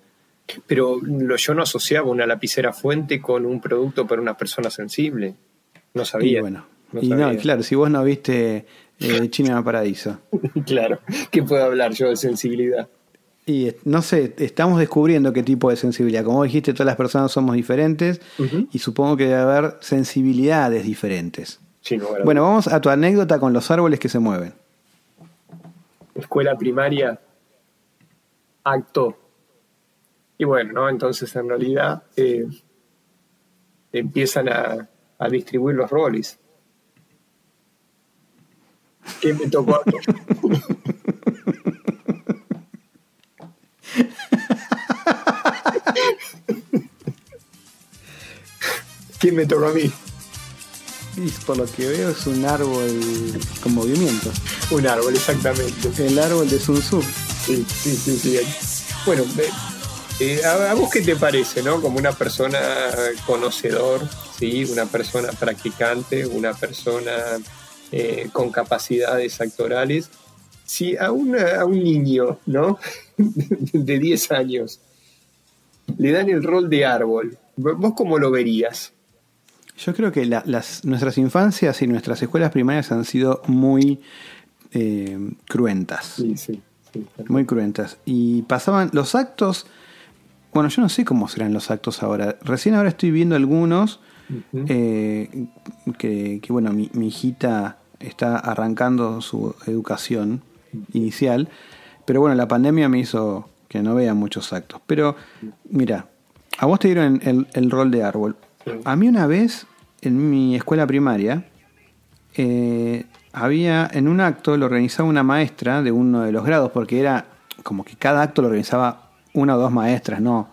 Pero lo- yo no asociaba una lapicera fuente con un producto para una persona sensible. No sabía. Y bueno. No y no, claro, si vos no viste eh, China Paraíso. (laughs) claro. ¿Qué puedo hablar yo de sensibilidad? Y no sé, estamos descubriendo qué tipo de sensibilidad. Como dijiste, todas las personas somos diferentes y supongo que debe haber sensibilidades diferentes. Bueno, vamos a tu anécdota con los árboles que se mueven. escuela primaria, acto. Y bueno, ¿no? Entonces en realidad eh, empiezan a, a distribuir los roles. ¿Qué me tocó (laughs) ¿Quién me tocó a mí? Y por lo que veo es un árbol con movimiento. Un árbol, exactamente. El árbol de Sun Tzu. Sí, sí, sí, sí. Bueno, eh, a, a vos qué te parece, ¿no? Como una persona conocedor, ¿sí? Una persona practicante, una persona eh, con capacidades actorales. Si a, una- a un niño, ¿no? (laughs) De 10 años, le dan el rol de árbol, ¿vos cómo lo verías? Yo creo que la- las, nuestras infancias y nuestras escuelas primarias han sido muy eh, cruentas. Sí, sí. sí. Muy cruentas. Y pasaban los actos. Bueno, yo no sé cómo serán los actos ahora. Recién ahora estoy viendo algunos eh, que, que, bueno, mi, mi hijita está arrancando su educación inicial. Pero bueno, la pandemia me hizo que no vea muchos actos. Pero mira, a vos te dieron el, el rol de árbol. A mí una vez, en mi escuela primaria, eh, había en un acto lo organizaba una maestra de uno de los grados, porque era como que cada acto lo organizaba una o dos maestras, no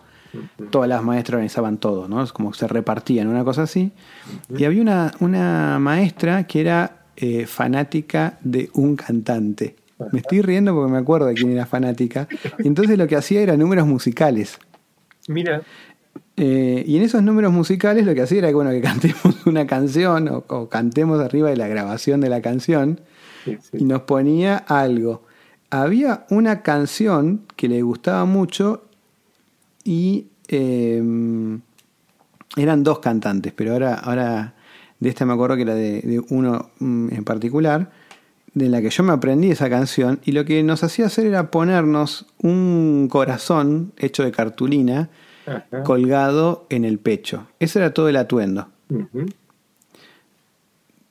todas las maestras organizaban todo, ¿no? Es como que se repartían, una cosa así. Y había una, una maestra que era eh, fanática de un cantante. Me estoy riendo porque me acuerdo de quién era fanática. Y entonces lo que hacía era números musicales. Mira, Eh, y en esos números musicales lo que hacía era que, bueno, que (laughs) cantemos una canción o, o cantemos arriba de la grabación de la canción sí, sí. y nos ponía algo. Había una canción que le gustaba mucho y eh, eran dos cantantes, pero ahora, ahora de esta me acuerdo que era de, de uno mm, en particular, de la que yo me aprendí esa canción y lo que nos hacía hacer era ponernos un corazón hecho de cartulina Ajá. colgado en el pecho. Ese era todo el atuendo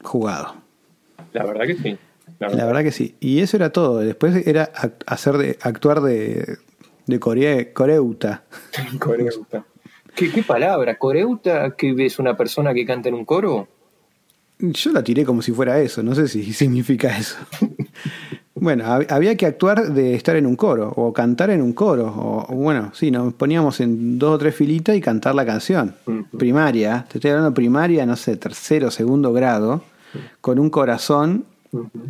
jugado. La verdad que sí. La La verdad que sí. Y eso era todo. Después era hacer de, actuar de, de Core- Coreuta. (laughs) Coreuta. ¿Qué, qué palabra? ¿Coreuta? ¿Que es una persona que canta en un coro? Yo la tiré como si fuera eso, no sé si (laughs) significa eso. (laughs) Bueno, hab- había que actuar de estar en un coro, o cantar en un coro, o, o bueno, sí, nos poníamos en dos o tres filitas y cantar la canción. Primaria, te estoy hablando primaria, no sé, tercero, segundo grado, con un corazón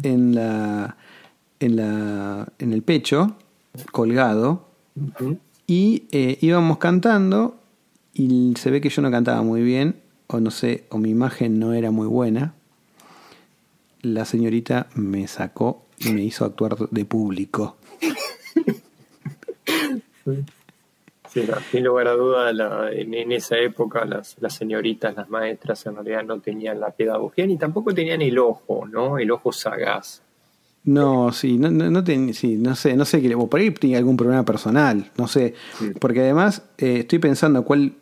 en la, en la, en el pecho, colgado, y eh, íbamos cantando y se ve que yo no cantaba muy bien, o no sé, o mi imagen no era muy buena. La señorita me sacó y me hizo actuar de público. Sí, no, sin lugar a duda, la- en, en esa época las, las señoritas, las maestras, en realidad no tenían la pedagogía ni tampoco tenían el ojo, ¿no? El ojo sagaz. No, sí, no, no, no, ten- sí, no sé, no sé, por ahí tenía algún problema personal, no sé, Sí. porque además eh, estoy pensando cuál,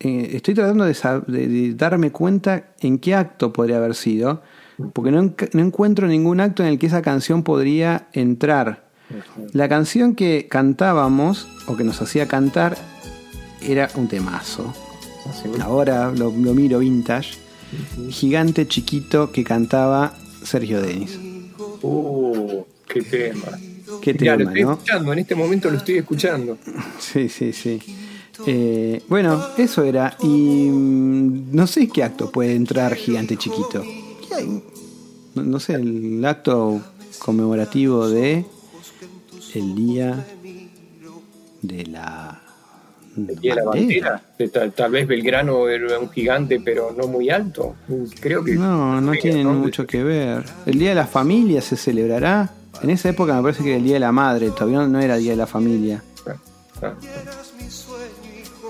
eh, estoy tratando de, de- de darme cuenta en qué acto podría haber sido, porque no, no encuentro ningún acto en el que esa canción podría entrar. La canción que cantábamos, o que nos hacía cantar, era un temazo. Así, Ahora lo, lo miro vintage. Gigante chiquito que cantaba Sergio Denis. Uh, qué tema. Qué Mirá, lo tema, estoy ¿no? escuchando, en este momento lo estoy escuchando. (laughs) Sí, sí, sí. Eh, bueno, eso era. Y mm, no sé qué acto puede entrar Gigante Chiquito. No, no sé, el acto conmemorativo de el día de la Y la bandera, de tal, tal vez Belgrano era un gigante, pero no muy alto. Creo que. No, no ¿no? mucho que ver. El Día de la Familia se celebrará. En esa época me parece que era el Día de la Madre, todavía no- no era Día de la Familia. Ah,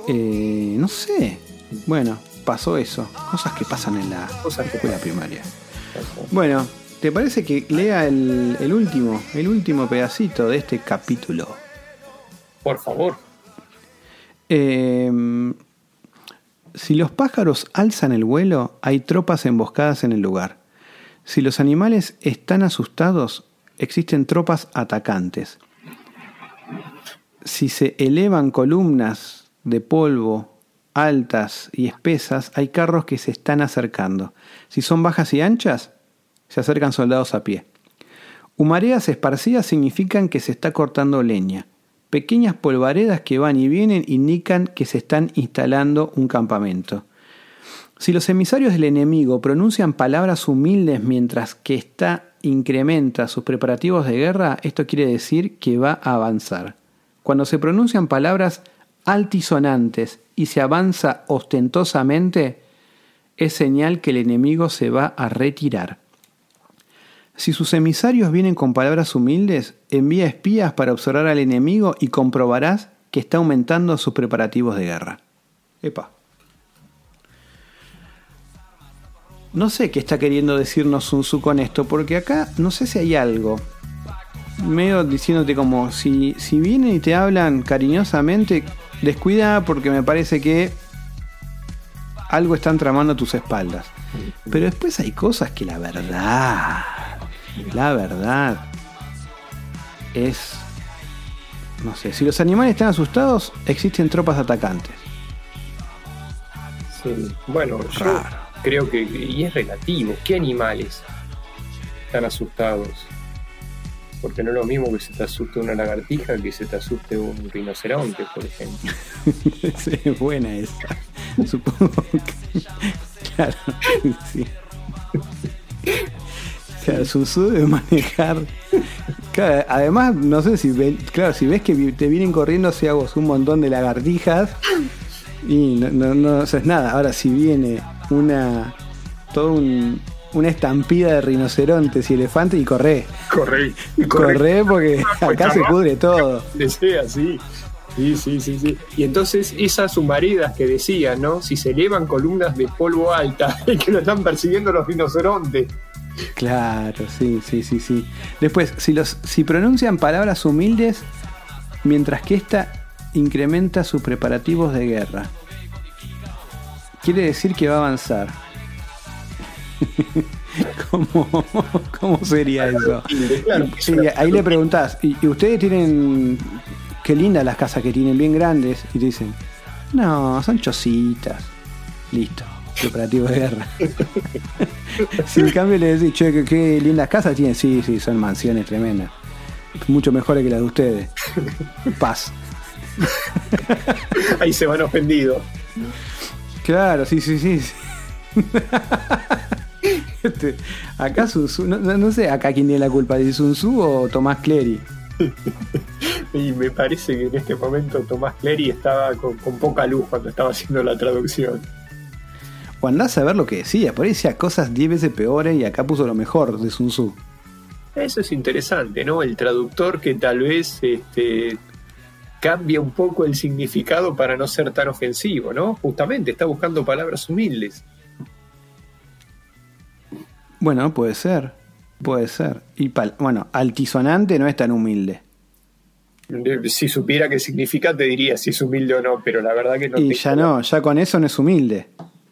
Eh, no sé. Bueno, pasó eso. Cosas que pasan en la Cosas que escuela primaria. Bueno, ¿te parece que lea el, el último, el último pedacito de este capítulo? Por favor. Eh, si los pájaros alzan el vuelo, hay tropas emboscadas en el lugar. Si los animales están asustados, existen tropas atacantes. Si se elevan columnas de polvo altas y espesas, hay carros que se están acercando. Si son bajas y anchas, se acercan soldados a pie. Humareas esparcidas significan que se está cortando leña. Pequeñas polvaredas que van y vienen indican que se están instalando un campamento. Si los emisarios del enemigo pronuncian palabras humildes mientras que ésta incrementa sus preparativos de guerra, esto quiere decir que va a avanzar. Cuando se pronuncian palabras altisonantes y se avanza ostentosamente, es señal que el enemigo se va a retirar. Si sus emisarios vienen con palabras humildes, envía espías para observar al enemigo y comprobarás que está aumentando sus preparativos de guerra. Epa. No sé qué está queriendo decirnos Sun Tzu con esto, porque acá no sé si hay algo. Medio diciéndote como, si, si vienen y te hablan cariñosamente, descuida porque me parece que algo están tramando a tus espaldas. Pero después hay cosas que la verdad, la verdad es, no sé, si los animales están asustados, existen tropas atacantes. Sí. Bueno, yo creo que. Y es relativo. ¿Qué animales están asustados? Porque no es lo mismo que se te asuste una lagartija que se te asuste un rinoceronte, por ejemplo. (laughs) Es buena esa. (laughs) Supongo que. Claro, sí. Claro, Susu debe manejar. Claro, además, no sé si ven, claro, si ves que te vienen corriendo hacia vos un montón de lagartijas y no, no, no haces nada. Ahora, si viene una. todo un- una estampida de rinocerontes y elefantes y corre. Corre, Corre porque (laughs) acá se pudre todo. Desea, sí. Sí, sí, sí, sí. Y entonces esas humaredas que decían, ¿no? Si se elevan columnas de polvo alta (laughs) y que lo están persiguiendo los rinocerontes. Claro, sí, sí, sí, sí. Después, si, los, si pronuncian palabras humildes, mientras que ésta incrementa sus preparativos de guerra. Quiere decir que va a avanzar. (laughs) ¿Cómo, ¿Cómo sería eso? Y ahí le preguntás, ¿y, y ustedes tienen qué lindas las casas que tienen, bien grandes. Y te dicen, no, son chocitas. Listo, operativo de guerra. (laughs) si en cambio le decís, che, qué, qué lindas casas tienen, sí, sí, son mansiones tremendas. Mucho mejores que las de ustedes. Paz. (laughs) Ahí se van ofendidos. Claro, sí, sí, sí. Este, acá Sun Tzu, no, no- no sé acá quién tiene la culpa, si Sun Tzu o Tomás Clery. (laughs) Y me parece que en este momento Tomás Clery estaba con, con poca luz cuando estaba haciendo la traducción. O andás a ver lo que decía, por ahí decía cosas 10 veces peores y acá puso lo mejor de Sun Tzu. Eso es interesante, ¿no? El traductor que tal vez este, cambia un poco el significado para no ser tan ofensivo, ¿no? Justamente está buscando palabras humildes. Bueno, puede ser, puede ser. Y pal- bueno, altisonante no es tan humilde. Eh, Si supiera qué significa, te diría si es humilde o no, pero la verdad que no y ya no, ya con eso no es humilde.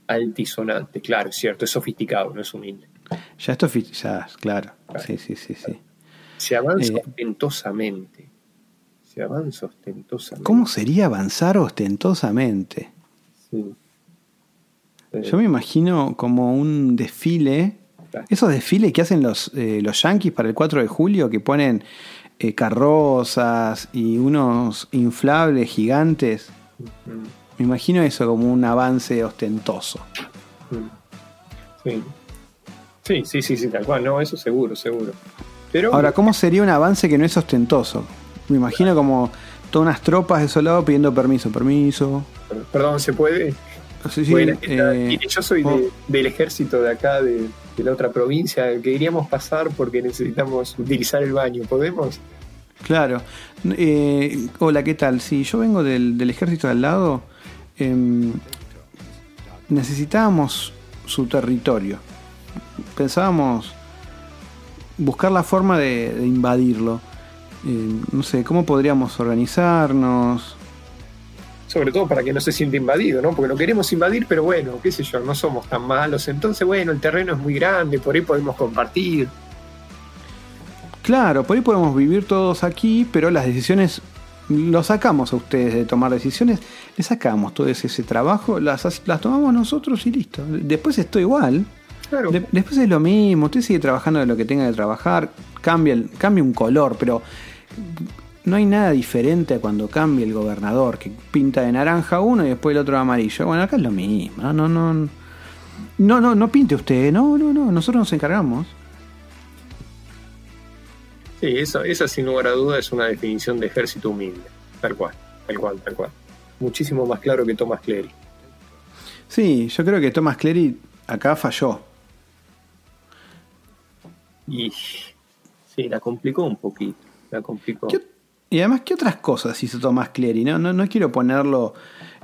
Altisonante, claro, es cierto, es sofisticado, no es humilde. Ya esto, ya, claro. Sí, sí, sí, sí. Se avanza Eh. ostentosamente. Se avanza ostentosamente. ¿Cómo sería avanzar ostentosamente? Sí. Eh, Yo me imagino como un desfile, Claro. Esos desfiles que hacen los, eh, los yankees para el 4 de julio, que ponen eh, carrozas y unos inflables gigantes. Me imagino eso como un avance ostentoso. Sí. Sí, sí, sí, sí, tal cual, no, eso seguro, seguro. Pero Ahora, ¿cómo sería un avance que no es ostentoso? Me imagino como todas unas tropas de soldado pidiendo permiso, permiso. perdón, ¿se puede? Sí, sí, Bueno, eh, yo soy de- del ejército de acá, de, de la otra provincia, que queríamos pasar porque necesitamos utilizar el baño. ¿Podemos? Claro. Eh, hola, ¿qué tal? Sí, yo vengo del, ejército de al lado. Em, necesitábamos su territorio. Pensábamos buscar la forma de, invadirlo. Eh, no sé, ¿cómo podríamos organizarnos? Sobre todo para que no se sienta invadido, ¿no? Porque lo queremos invadir, pero bueno, qué sé yo, no somos tan malos. Entonces, bueno, el terreno es muy grande, por ahí podemos compartir. Claro, por ahí podemos vivir todos aquí, pero las decisiones lo sacamos a ustedes de tomar decisiones, le sacamos todo ese, ese trabajo, las, las tomamos nosotros y listo. Después estoy igual. Claro, De- después es lo mismo, usted sigue trabajando de lo que tenga que trabajar, cambia, el- cambia un color, pero no hay nada diferente a cuando cambia el gobernador, que pinta de naranja uno y después el otro de amarillo. Bueno, acá es lo mismo, no, no, no. No, no, no pinte usted, no, no, no, nosotros nos encargamos. sí, eso, esa sin lugar a duda es una definición de ejército humilde. Tal cual, tal cual, tal cual. Muchísimo más claro que Thomas Clery. Sí, yo creo que Thomas Clery acá falló. Y sí, la complicó un poquito. La complicó. ¿Qué- y además, ¿qué otras cosas hizo Thomas Clery? No, no, no quiero ponerlo,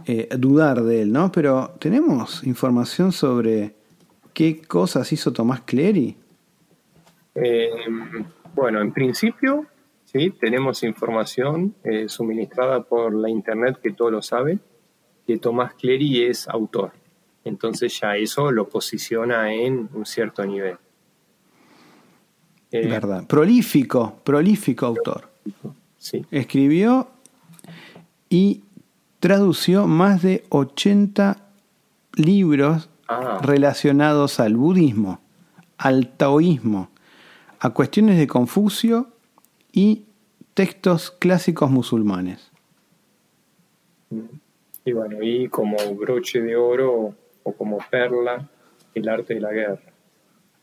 eh, dudar de él, ¿no? Pero ¿tenemos información sobre qué cosas hizo Thomas Clery? Eh, bueno, en principio, sí, tenemos información eh, suministrada por la internet que todo lo sabe, que Tomás Clery es autor. Entonces ya eso lo posiciona en un cierto nivel. Eh, Verdad. Prolífico, prolífico autor. Sí, Escribió y tradució más de 80 libros Ah. relacionados al budismo, al taoísmo, a cuestiones de Confucio y textos clásicos musulmanes. y bueno, y como broche de oro o como perla, el arte de la guerra.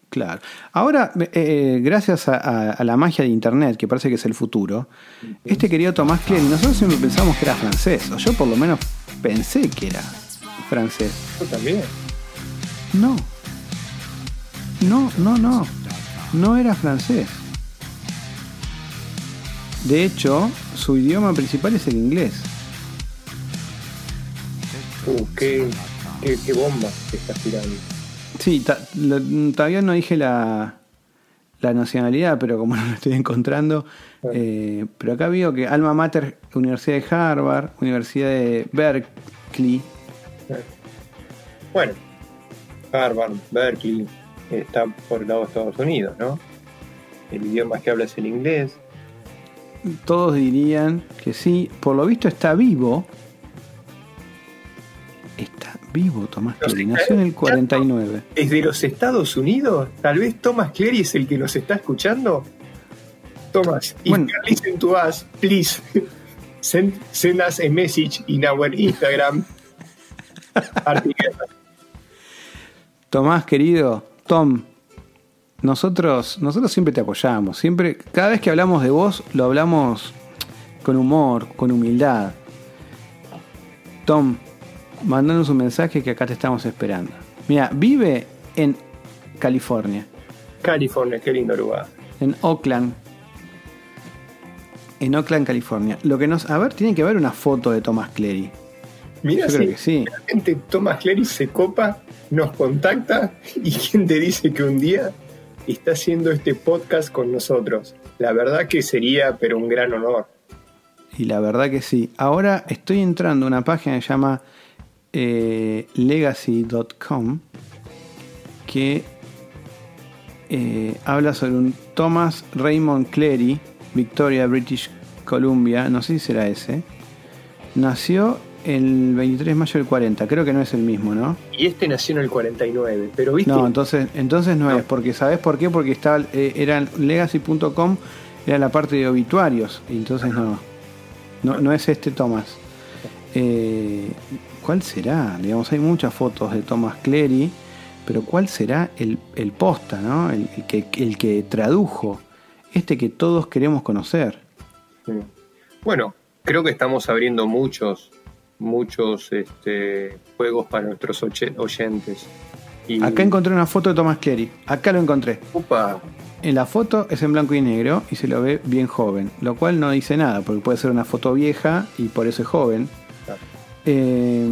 Claro. Ahora, eh, gracias a, a- a la magia de Internet, que parece que es el futuro, este querido Tomás Clery, nosotros siempre pensamos que era francés, o yo por lo menos pensé que era francés. Yo también. No. No, no, no. No era francés. De hecho, su idioma principal es el inglés. Uh, qué, qué, qué bomba que estás tirando. Sí, todavía no dije la, la nacionalidad, pero como (laughs) no lo estoy encontrando. eh, pero acá veo que Alma Mater, Universidad de Harvard, Universidad de Berkeley. Bueno, Harvard, Berkeley, está por el lado de Estados Unidos, ¿no? El idioma que habla es el inglés. todos dirían que sí. Por lo visto está vivo. Está vivo Tomás Clery. Nació en el 49. ¿Desde los Estados Unidos? Tal vez Thomas Clery es el que nos está escuchando. Thomas, if Bueno. listen to us, please send, send us a message in our Instagram. (laughs) Tomás, querido, Tom, nosotros, nosotros siempre te apoyamos. Siempre, cada vez que hablamos de vos, lo hablamos con humor, con humildad. Tom, mandanos un mensaje que acá te estamos esperando. Mira, vive en California, California, qué lindo lugar. en Oakland. En Oakland, California. Lo que nos. A ver, tiene que haber una foto de Tomás Clery. Mira si sí. realmente Thomas Clery se copa, nos contacta (laughs) y quién te dice que un día está haciendo este podcast con nosotros. La verdad que sería, pero un gran honor. Y la verdad que sí. Ahora estoy entrando a una página que se llama eh, legacy.com que eh, habla sobre un Thomas Raymond Clery, Victoria, British Columbia, no sé si será ese. Nació el 23 de mayo del 40, creo que no es el mismo, ¿no? Y este nació en el 49, pero viste, No, entonces, entonces no, No. es, porque ¿sabes por qué? Porque estaba, eh, era legacy.com, era la parte de obituarios, entonces no, no, no es este Thomas. Eh, ¿Cuál será? Digamos, hay muchas fotos de Thomas Clery, pero ¿cuál será el, el posta, ¿no? El, el que, el que tradujo, este que todos queremos conocer. Sí. Bueno, creo que estamos abriendo muchos, muchos este, juegos para nuestros oyentes. Y, Acá encontré una foto de Thomas Clery, acá lo encontré. Upa, En la foto es en blanco y negro y se lo ve bien joven, lo cual no dice nada, porque puede ser una foto vieja y por eso es joven. Eh,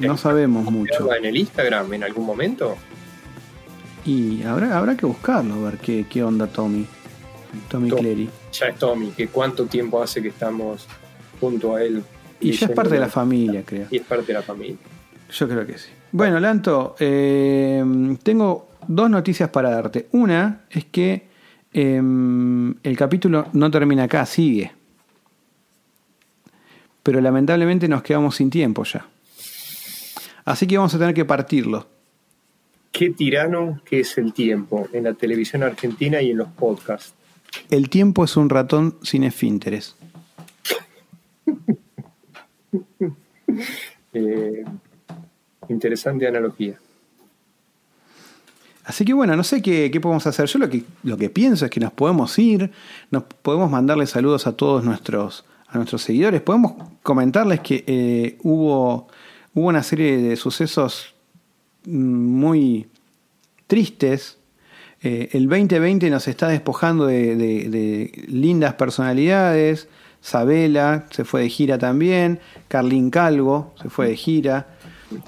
no sabemos mucho. ¿mirarla en el Instagram en algún momento? Y habrá, habrá que buscarlo, a ver qué, qué onda Tommy. Tommy Tom. Clery. Ya es Tommy, que cuánto tiempo hace que estamos junto a él. Y ya es parte de la familia, creo. Y es parte de la familia. Yo creo que sí. Bueno, Lanto, eh, tengo dos noticias para darte. Una es que eh, el capítulo no termina acá, sigue. Pero lamentablemente nos quedamos sin tiempo ya. Así que vamos a tener que partirlo. Qué tirano que es el tiempo en la televisión argentina y en los podcasts. El tiempo es un ratón sin esfínteres. (laughs) Eh, interesante analogía. Así que bueno, no sé qué, qué podemos hacer. Yo lo que, lo que pienso es que nos podemos ir, nos podemos mandarle saludos a todos nuestros, a nuestros seguidores. Podemos comentarles que eh, hubo, hubo una serie de sucesos mm, muy tristes. Eh, el 2020 nos está despojando de, de- lindas personalidades. Sabela se fue de gira también. Carlín Calvo se fue de gira.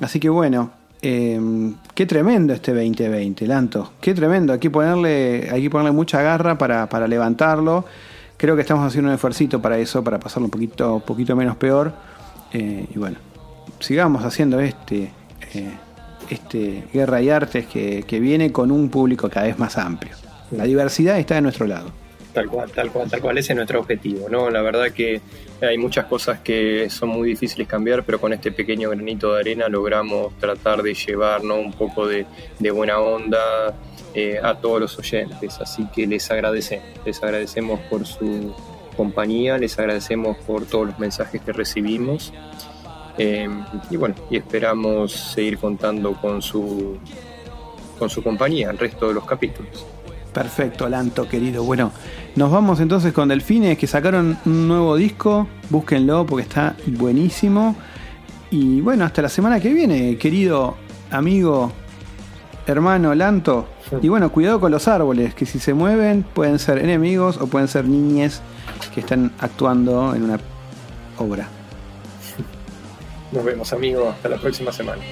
Así que bueno, eh, qué tremendo este 2020, Lanto. Qué tremendo. Hay que ponerle, hay que ponerle mucha garra para, para levantarlo. Creo que estamos haciendo un esfuerzo para eso, para pasarlo un poquito, un poquito menos peor. Eh, y bueno, sigamos haciendo este, eh, este Guerra y Artes que, que viene con un público cada vez más amplio. La diversidad está de nuestro lado. Tal cual, tal cual, tal cual. Ese es nuestro objetivo, ¿no? La verdad que hay muchas cosas que son muy difíciles cambiar, pero con este pequeño granito de arena logramos tratar de llevar ¿no? un poco de, de buena onda eh, a todos los oyentes. Así que les agradecemos, les agradecemos por su compañía, les agradecemos por todos los mensajes que recibimos. Eh, y bueno, y esperamos seguir contando con su con su compañía el resto de los capítulos. Perfecto, Lanto, querido. Bueno, nos vamos entonces con Delfines, que sacaron un nuevo disco. Búsquenlo porque está buenísimo. Y bueno, hasta la semana que viene, querido amigo, hermano Lanto. Y bueno, cuidado con los árboles, que si se mueven pueden ser enemigos o pueden ser niñes que están actuando en una obra. Nos vemos amigos, hasta la próxima semana.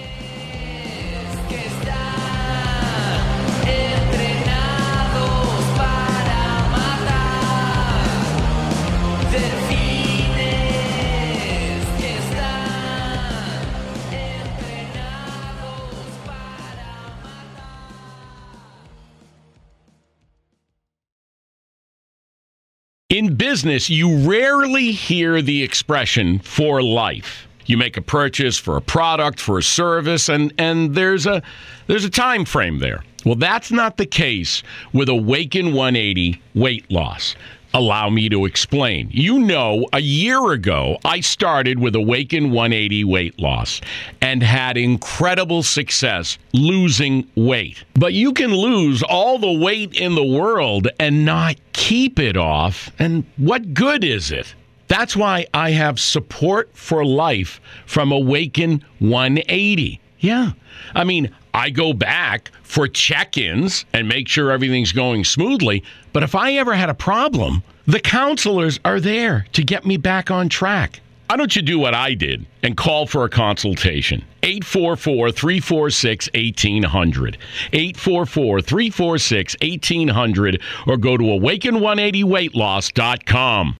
In business, you rarely hear the expression for life. You make a purchase for a product, for a service, and, and there's a there's a time frame there. Well, that's not the case with Awaken 180 weight loss. Allow me to explain. You know, a year ago, I started with Awaken 180 weight loss and had incredible success losing weight. But you can lose all the weight in the world and not keep it off. And what good is it? That's why I have support for life from Awaken 180. Yeah. I mean, I go back for check ins and make sure everything's going smoothly. But if I ever had a problem, the counselors are there to get me back on track. Why don't you do what I did and call for a consultation? 844 346 1800. 844 346 1800 or go to awaken180weightloss.com.